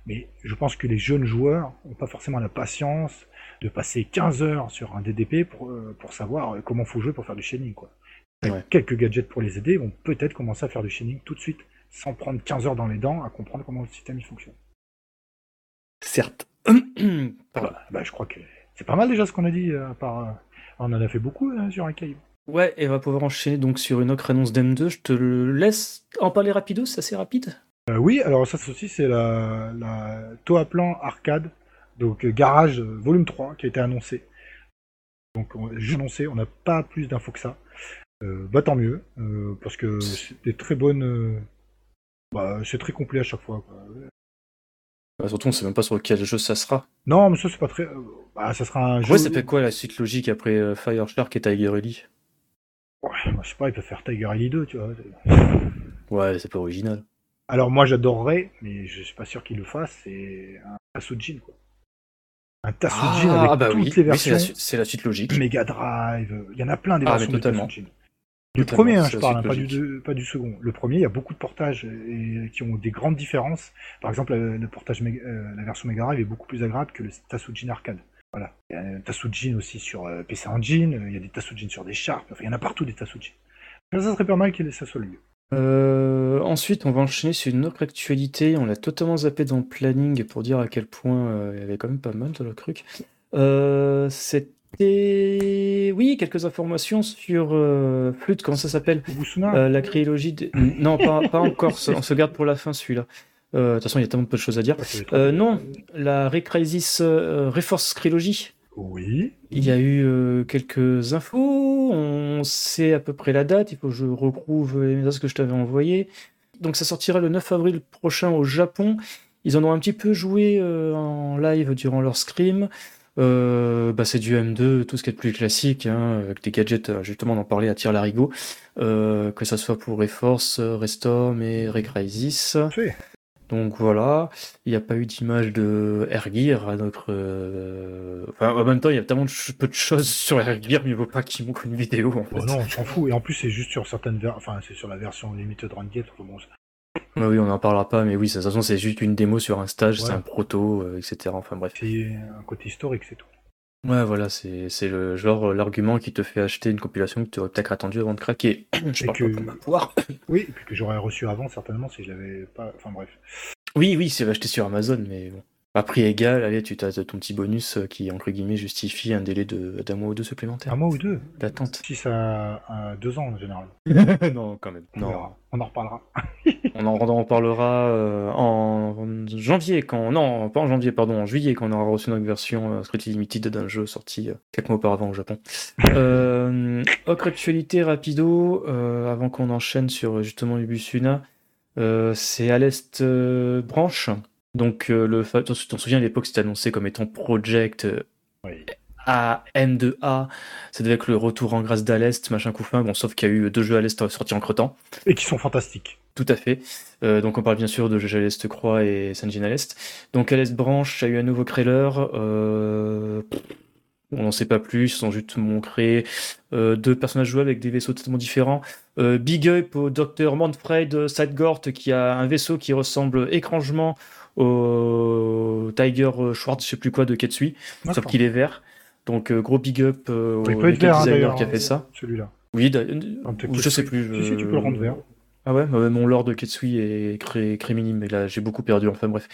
Mais je pense que les jeunes joueurs n'ont pas forcément la patience de passer 15 heures sur un DDP pour, euh, pour savoir euh, comment faut jouer pour faire du chaining. Quoi. Quelques gadgets pour les aider vont peut-être commencer à faire du chaining tout de suite, sans prendre 15 heures dans les dents à comprendre comment le système il fonctionne. Certes. *clears throat* bah, je crois que c'est pas mal déjà ce qu'on a dit. Euh, par, on en a fait beaucoup hein, sur un cave. Ouais, et on va pouvoir enchaîner donc sur une autre annonce d'M2. Je te laisse en parler rapido, c'est assez rapide. Euh, oui, alors ça aussi c'est la, la Toaplan Arcade, donc euh, Garage euh, Volume 3 qui a été annoncé. Donc j'ai annoncé, on n'a pas plus d'infos que ça. bah tant mieux, parce que c'est des très bonnes. bah, c'est très complet à chaque fois. Bah, surtout on sait même pas sur quel jeu ça sera. Non, mais ça c'est pas très. bah, ça sera un jeu. Ouais, ça fait quoi la suite logique après Fire Shark et Tiger Ellie Ouais, bah, je sais pas, il peut faire Tiger Ellie 2, tu vois. Ouais, c'est pas original. Alors moi j'adorerais, mais je suis pas sûr qu'il le fasse, c'est un Tatsujin quoi. Un Tatsujin ah, avec bah toutes les versions. c'est la, suite logique. Mega Drive, il y en a plein des ah, versions de Tatsujin. Le premier, hein, je parle, hein, pas, du, pas du second. Le premier, il y a beaucoup de portages et, qui ont des grandes différences. Par exemple, le, portage, euh, la version Mega Drive est beaucoup plus agréable que le Tatsujin arcade. Voilà. Il y a un Tatsujin aussi sur euh, PC Engine, il y a des Tatsujin sur des Sharp, enfin, il y en a partout des Tatsujin. Ça serait pas mal qu'il ait ça soit lieu. Euh, ensuite, on va enchaîner sur une autre actualité. On l'a totalement zappé dans le planning pour dire à quel point euh, il y avait quand même pas mal de la truc. Euh, C'était. Oui, quelques informations sur euh, Flûte, comment ça s'appelle? La trilogie. de- Non, pas, pas encore, *laughs* on se garde pour la fin celui-là. De toute façon, il y a tellement peu de choses à dire. Ah, non, la Recrisis Reforce Trilogy. Oui. Il y a eu quelques infos, on sait à peu près la date, il faut que je retrouve les messages que je t'avais envoyés. Donc ça sortira le 9 avril prochain au Japon. Ils en ont un petit peu joué euh, en live durant leur scream. Euh, bah, c'est du M2, tout ce qui est plus classique, hein, avec des gadgets, euh, justement on en parlait à tir que ça soit pour Reforce, Restorm et Recrisis. Fait. Donc voilà, il n'y a pas eu d'image de Ergir à notre. euh, Enfin, en même temps, il y a tellement de peu de choses sur Ergir, mieux vaut pas qu'il manque une vidéo en fait. Bon, non, on s'en fout. Et en plus, c'est juste sur certaines ver- Enfin, c'est sur la version Limited Run Gate. Bon, Ouais, oui, on n'en parlera pas, mais oui, de toute façon, c'est juste une démo sur un stage, c'est un proto, euh, etc. Enfin bref. c'est un côté historique, c'est tout. Ouais, voilà, c'est c'est le genre, euh, l'argument qui te fait acheter une compilation que tu aurais peut-être attendu avant de craquer. *clears throat* je parle que- pas pour ma poire. *coughs* Oui, et puis que j'aurais reçu avant, certainement, si je l'avais pas. Enfin, bref. Oui, oui, c'est acheté sur Amazon, mais bon. À prix égal, allez, tu as ton petit bonus euh, qui, entre guillemets, justifie un délai d'un mois ou deux supplémentaire Un mois ou deux d'attente. 6 à, à 2 ans, en général. *laughs* non, quand même. On Non. verra. On en reparlera. *laughs* On en, on en parlera euh, en janvier, quand non, pas en janvier, pardon, en juillet, quand on aura reçu notre version euh, Strictly Limited d'un jeu sorti euh, quelques mois auparavant au Japon. *laughs* autre actualité rapido, avant qu'on enchaîne sur justement Ubusuna, c'est à l'est branche. Donc euh, le, fa- tu t'en souviens à l'époque c'était annoncé comme étant Project euh, Oui. A M2A, ça devait être le retour en grâce d'à l'est, machin couffin, bon sauf qu'il y a eu deux jeux à l'est sortis entre temps. Et qui sont fantastiques. Tout à fait. Euh, donc on parle bien sûr de GG à l'Est Croix et Sanjin à l'Est. Donc à l'Est Branche, il y a eu un nouveau trailer. Euh... On n'en sait pas plus, ils ont juste montré euh, deux personnages jouables avec des vaisseaux totalement différents. Euh, big up au docteur Manfred Sidegort qui a un vaisseau qui ressemble étrangement au Tiger Schwartz, je sais plus quoi, de Ketsui, sauf qu'il est vert. Donc euh, gros big up au vert, hein, designer qui a fait ça. Celui-là. Oui, je sais plus. Si, si, tu peux le rendre vert. Ah ouais, mon lord de Ketsui est cré... créminime, mais là j'ai beaucoup perdu, enfin bref.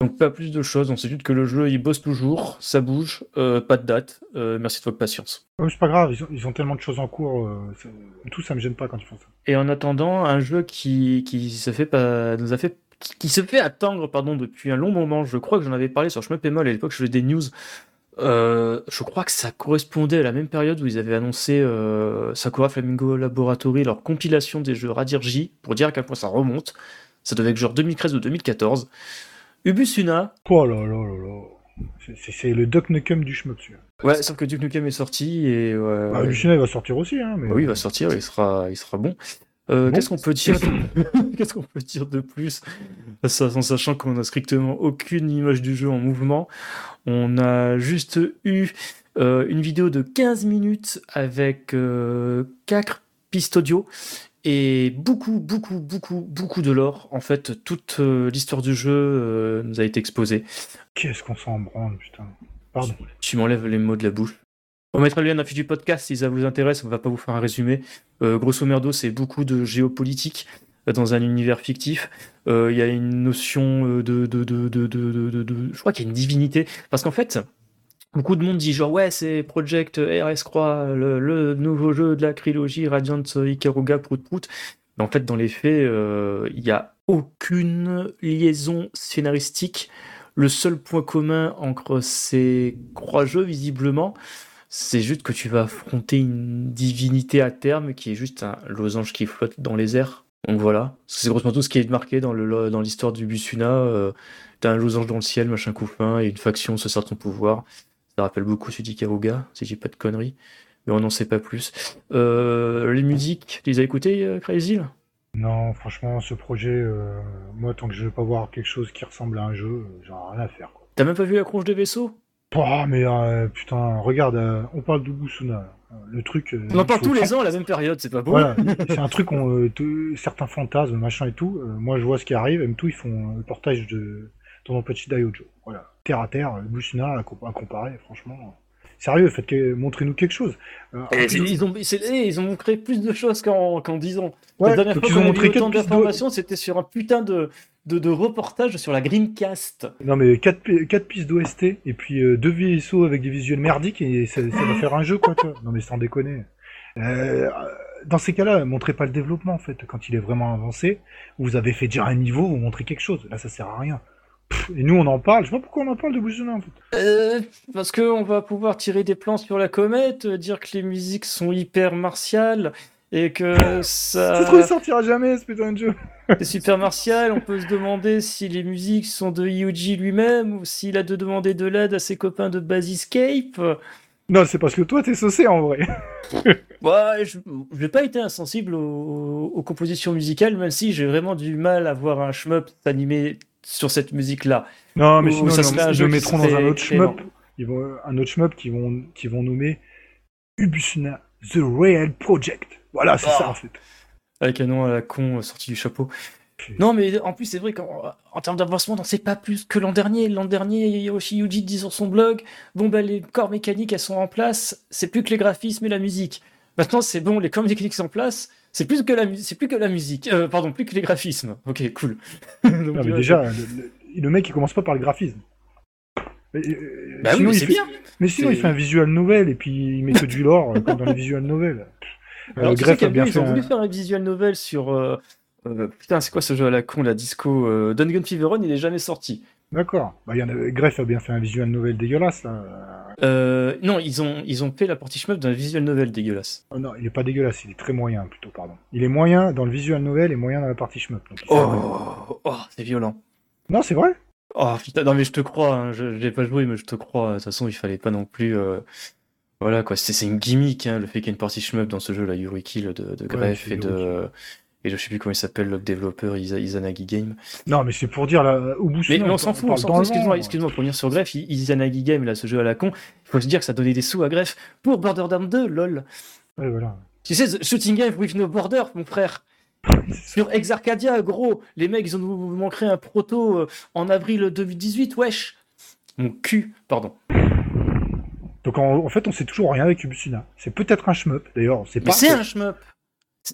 Donc pas plus de choses, on sait juste que le jeu il bosse toujours, ça bouge, euh, pas de date, euh, merci de votre patience. Oh, c'est pas grave, ils ont, ils ont tellement de choses en cours. euh, ça- tout ça me gêne pas quand ils font ça. Et en attendant, un jeu qui, qui se fait pas, nous a fait, qui, qui se fait attendre pardon depuis un long moment, je crois que j'en avais parlé sur Chemin Pémol à l'époque, je faisais des news. Euh, je crois que ça correspondait à la même période où ils avaient annoncé Sakura Flamingo Laboratory, leur compilation des jeux Radirji, pour dire à quel point ça remonte. Ça devait être genre 2013 ou 2014. Ubusuna, Oh là là là là. C'est- le Duck Nukem du celui-là. ouais, sauf que Duke Nukem est sorti et Bah. Lucina, il va sortir aussi, hein. Mais... Bah oui, il va sortir, il sera, il sera bon. Euh, Bon. Qu'est-ce qu'on peut dire *laughs* Qu'est-ce qu'on peut dire de plus? Ça, En sachant qu'on n'a strictement aucune image du jeu en mouvement. On a juste eu euh, une vidéo de 15 minutes avec euh, 4 pistes audio et beaucoup, beaucoup, beaucoup, beaucoup de lore. En fait, toute euh, l'histoire du jeu euh, nous a été exposée. Qu'est-ce qu'on s'en branle, putain. Pardon. Tu m'enlèves les mots de la bouche. On mettra le lien dans la fiche du podcast si ça vous intéresse. On va pas vous faire un résumé. Euh, grosso merdo, c'est beaucoup de géopolitique dans un univers fictif. Il y a une notion de, de, de, de, de, de- de- de- Je crois qu'il y a une divinité. Parce qu'en fait, beaucoup de monde dit genre, ouais, c'est Project RS Croix, le, nouveau jeu de la trilogie Radiant Ikaruga Prout Prout. Mais en fait, dans les faits, euh, il n'y a aucune liaison scénaristique. Le seul point commun entre ces trois jeux, visiblement, c'est juste que tu vas affronter une divinité à terme qui est juste un losange qui flotte dans les airs. Donc voilà, c'est grosso modo ce qui est marqué dans le dans l'histoire du Busuna. Euh, T'as un losange dans le ciel, machin couffin, et une faction se sert de ton pouvoir. Ça rappelle beaucoup celui d'Ikaruga, si j'ai pas de conneries. Mais on n'en sait pas plus. Euh, les musiques, tu les as écoutées, euh, Crazy Non, franchement, ce projet, euh, moi, tant que je vais pas voir quelque chose qui ressemble à un jeu, j'en ai rien à faire. Quoi. T'as même pas vu la cronche des vaisseaux Oh, mais euh, putain, regarde, euh, on parle d'Ubusuna. Le truc. euh, On en parle tous les ans à la même période, c'est pas beau Voilà, *laughs* c'est un truc, on, certains fantasmes, machin et tout. moi, je vois ce qui arrive, et tout, ils font le portage de Tonopouchi Daiojo. Voilà, terre à terre, Ubusuna à, comp- à comparer, franchement. Sérieux, faites que... montrez-nous quelque chose. Euh, ils, ont, eh, ils ont montré plus de choses qu'en qu 10 ans. Ouais, la dernière fois ils ont montré autant d'informations, c'était sur un putain de, de, de, reportage sur la Greencast. Non mais 4, 4 pistes d'OST et puis euh, deux vaisseaux avec des visuels merdiques et ça, ça va faire un jeu quoi. Toi. Non mais sans déconner. Euh, dans ces cas-là, montrez pas le développement en fait. Quand il est vraiment avancé, vous avez fait déjà un niveau, vous montrez quelque chose. Là ça sert à rien. Et nous, on en parle. Je sais pas pourquoi on en parle de Bouchona, en fait. Euh, parce qu'on va pouvoir tirer des plans sur la comète, euh, dire que les musiques sont hyper martiales et que ça. *laughs* C'est trop, il sortira jamais ce putain de jeu. *laughs* C'est super martial. On peut se demander si les musiques sont de Yuji lui-même ou s'il a de demander de l'aide à ses copains de Basiscape. Non, c'est parce que toi, t'es saucé en vrai. *laughs* ouais, je n'ai pas été insensible aux, aux, compositions musicales, même si j'ai vraiment du mal à voir un shmup s'animer sur cette musique-là. Non, mais sinon, ça serait un jeu mettront dans un autre shmup. Ils vont, un autre shmup qui vont, qui vont nommer Ubusuna The Real Project. Voilà, c'est ça en fait. Avec un nom à la con euh, sorti du chapeau. Non, mais en plus, c'est vrai qu'en en termes d'avancement, on sait pas plus que l'an dernier. L'an dernier, Yoshi Yuji dit sur son blog Bon, bah, les corps mécaniques, elles sont en place, c'est plus que les graphismes et la musique. Maintenant, c'est bon, les corps mécaniques sont en place, c'est plus que la musique, c'est plus que la musique, euh, pardon, plus que les graphismes. Ok, cool. *laughs* Donc, non, mais déjà, le, le, mec il commence pas par le graphisme. Mais, bah sinon, oui, c'est bien. Mais sinon, il fait un visual novel et puis il met que du lore comme dans les visual novels. *laughs* Alors, euh, Gref a bien ils fait ont un... voulu faire un visual novel sur. Euh, euh, putain, c'est quoi ce jeu à la con, la disco euh, Dungeon Fever il est jamais sorti. D'accord. Bah, y en a... Greff a bien fait un visual novel dégueulasse, là. Euh, non, ils ont, ils ont fait la partie shmup d'un visual novel dégueulasse. Oh, non, il est pas dégueulasse, il est très moyen, plutôt, pardon. Il est moyen dans le visual novel et moyen dans la partie shmup. Donc oh, oh c'est violent. Non, c'est vrai? Oh putain, non mais je te crois, hein. je n'ai pas joué, mais je te crois. De toute façon, il fallait pas non plus... Euh... Voilà quoi, c'est une gimmick, hein, le fait qu'il y ait une partie shmup dans ce jeu, là, Yuri Kill de, de Greff et de et je sais plus comment il s'appelle le développeur Izanagi Game. Non, mais c'est pour dire là, au bout Mais, mais on s'en fout, on s'en fout. Excuse-moi, excuse-moi, pour venir sur Greff, Izanagi Game, là, ce jeu à la con, il faut se dire que ça donnait des sous à Greff pour Borderlands 2, lol. Ouais, voilà. Tu sais, Shooting Game with No Border, mon frère. *laughs* Sur Exarcadia, gros, les mecs, ils ont nous manqué un proto euh, en avril 2018, wesh. Mon cul, pardon. Donc en, en fait, on sait toujours rien avec Ubusuna. C'est peut-être un shmup, d'ailleurs, pas. c'est un shmup.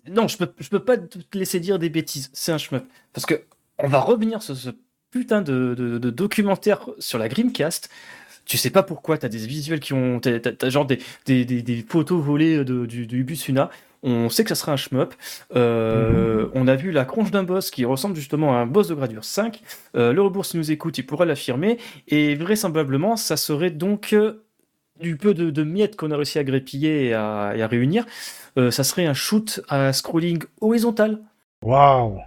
Non, je peux, je peux pas te laisser dire des bêtises. C'est un shmup. Parce que on va revenir sur ce putain de, documentaire sur la Grimcast. Tu sais pas pourquoi, t'as des visuels qui ont. T'as, genre des, des, photos volées de, du, du Busuna. On sait que ça sera un shmup. Euh. On a vu la cronche d'un boss qui ressemble justement à un boss de gradure 5. Euh, le rebours, s'il nous écoute, il pourra l'affirmer. Et vraisemblablement, ça serait donc euh, du peu de, de miettes qu'on a réussi à grépiller et à, et à réunir. Euh, ça serait un shoot à scrolling horizontal. Waouh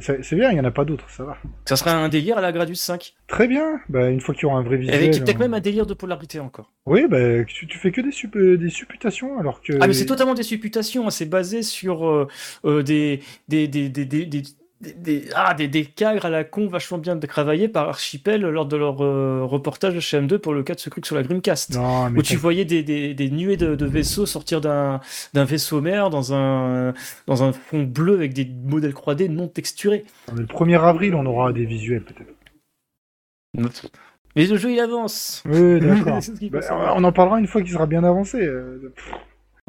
c'est bien, il n'y en a pas d'autres, ça va. Ça serait un délire à la Gradius 5. Très bien, bah, une fois qu'il y aura un vrai visuel. Avec peut-être on... même un délire de polarité encore. Oui, bah, tu, tu fais que des, sup des supputations alors que. Ah, mais c'est totalement des supputations, hein. c'est basé sur euh, euh, des, des, des, des, des ah, des, des cadres à la con vachement bien travaillés par Archipel lors de leur euh, reportage de chez M2 pour le cas de ce truc sur la Grimcast. Non, où tu voyais des, des, des nuées de, de, vaisseaux sortir d'un vaisseau mère dans un, dans un fond bleu avec des modèles 3D non texturés. le 1er avril, on aura des visuels peut-être. Mais le jeu il avance. Oui, d'accord. *laughs* bah, on en parlera une fois qu'il sera bien avancé.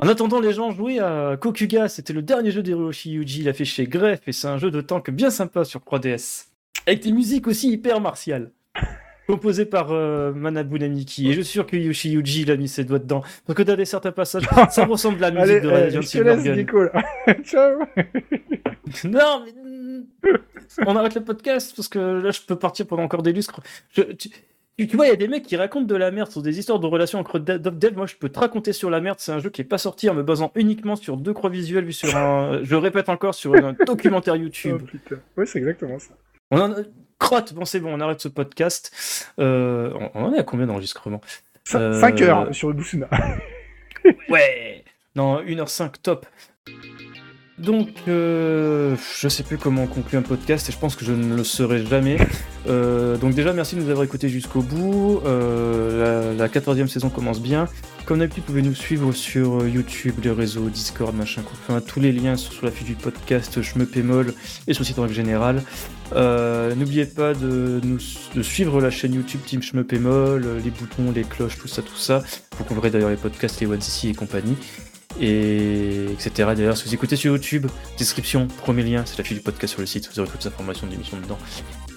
En attendant, les gens jouaient à Kokuga, c'était le dernier jeu d'Hiroshi Yuji, il a fait chez Greff, et c'est un jeu de tank bien sympa sur 3DS. Avec des musiques aussi hyper martiales. *laughs* Composé par euh, Manabu Namiki. Et je suis sûr que Yoshi Yuji il a mis ses doigts dedans. Parce que dans des certains passages, *laughs* ça ressemble à la musique Allez, de Radiant Silvergun. *laughs* Ciao Non, mais... On arrête le podcast parce que là, je peux partir pendant encore des lustres. Je, tu, tu vois, il y a des mecs qui racontent de la merde sur des histoires de relations entre dev. Moi, je peux te raconter sur la merde. C'est un jeu qui est pas sorti en me basant uniquement sur deux croix visuelles vues sur un. je répète encore, sur un *laughs* documentaire YouTube. Oh. Ouais, c'est exactement ça. On en a... Crotte, bon, c'est bon, on arrête ce podcast. Euh... On en est à combien d'enregistrements? 5 euh... heures sur le Boussuna. *laughs* ouais Non, 1h05, top. Donc, euh, je sais plus comment conclure un podcast et je pense que je ne le serai jamais. Euh, donc déjà, merci de nous avoir écoutés jusqu'au bout. Euh, la, quatorzième saison commence bien. Comme d'habitude, vous pouvez nous suivre sur YouTube, les réseaux, Discord, machin. Enfin, tous les liens sont sur la fiche du podcast, je me pémol et sur le site en général. N'oubliez pas de, nous, suivre la chaîne YouTube Team Schmeupémol, les boutons, les cloches, tout ça, tout ça. Vous trouverez d'ailleurs les podcasts, les One et compagnie et etc. D'ailleurs, si vous écoutez sur YouTube, description, premier lien, c'est la fiche du podcast sur le site, vous aurez toutes les informations de l'émission dedans.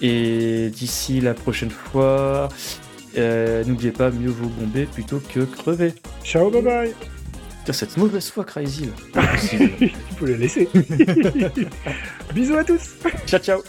Et d'ici la prochaine fois, euh, n'oubliez pas, mieux vous bomber plutôt que crever. Ciao, bye bye cette mauvaise foi, Crazy. *laughs* Tu peux le laisser. *laughs* Bisous à tous. Ciao, ciao.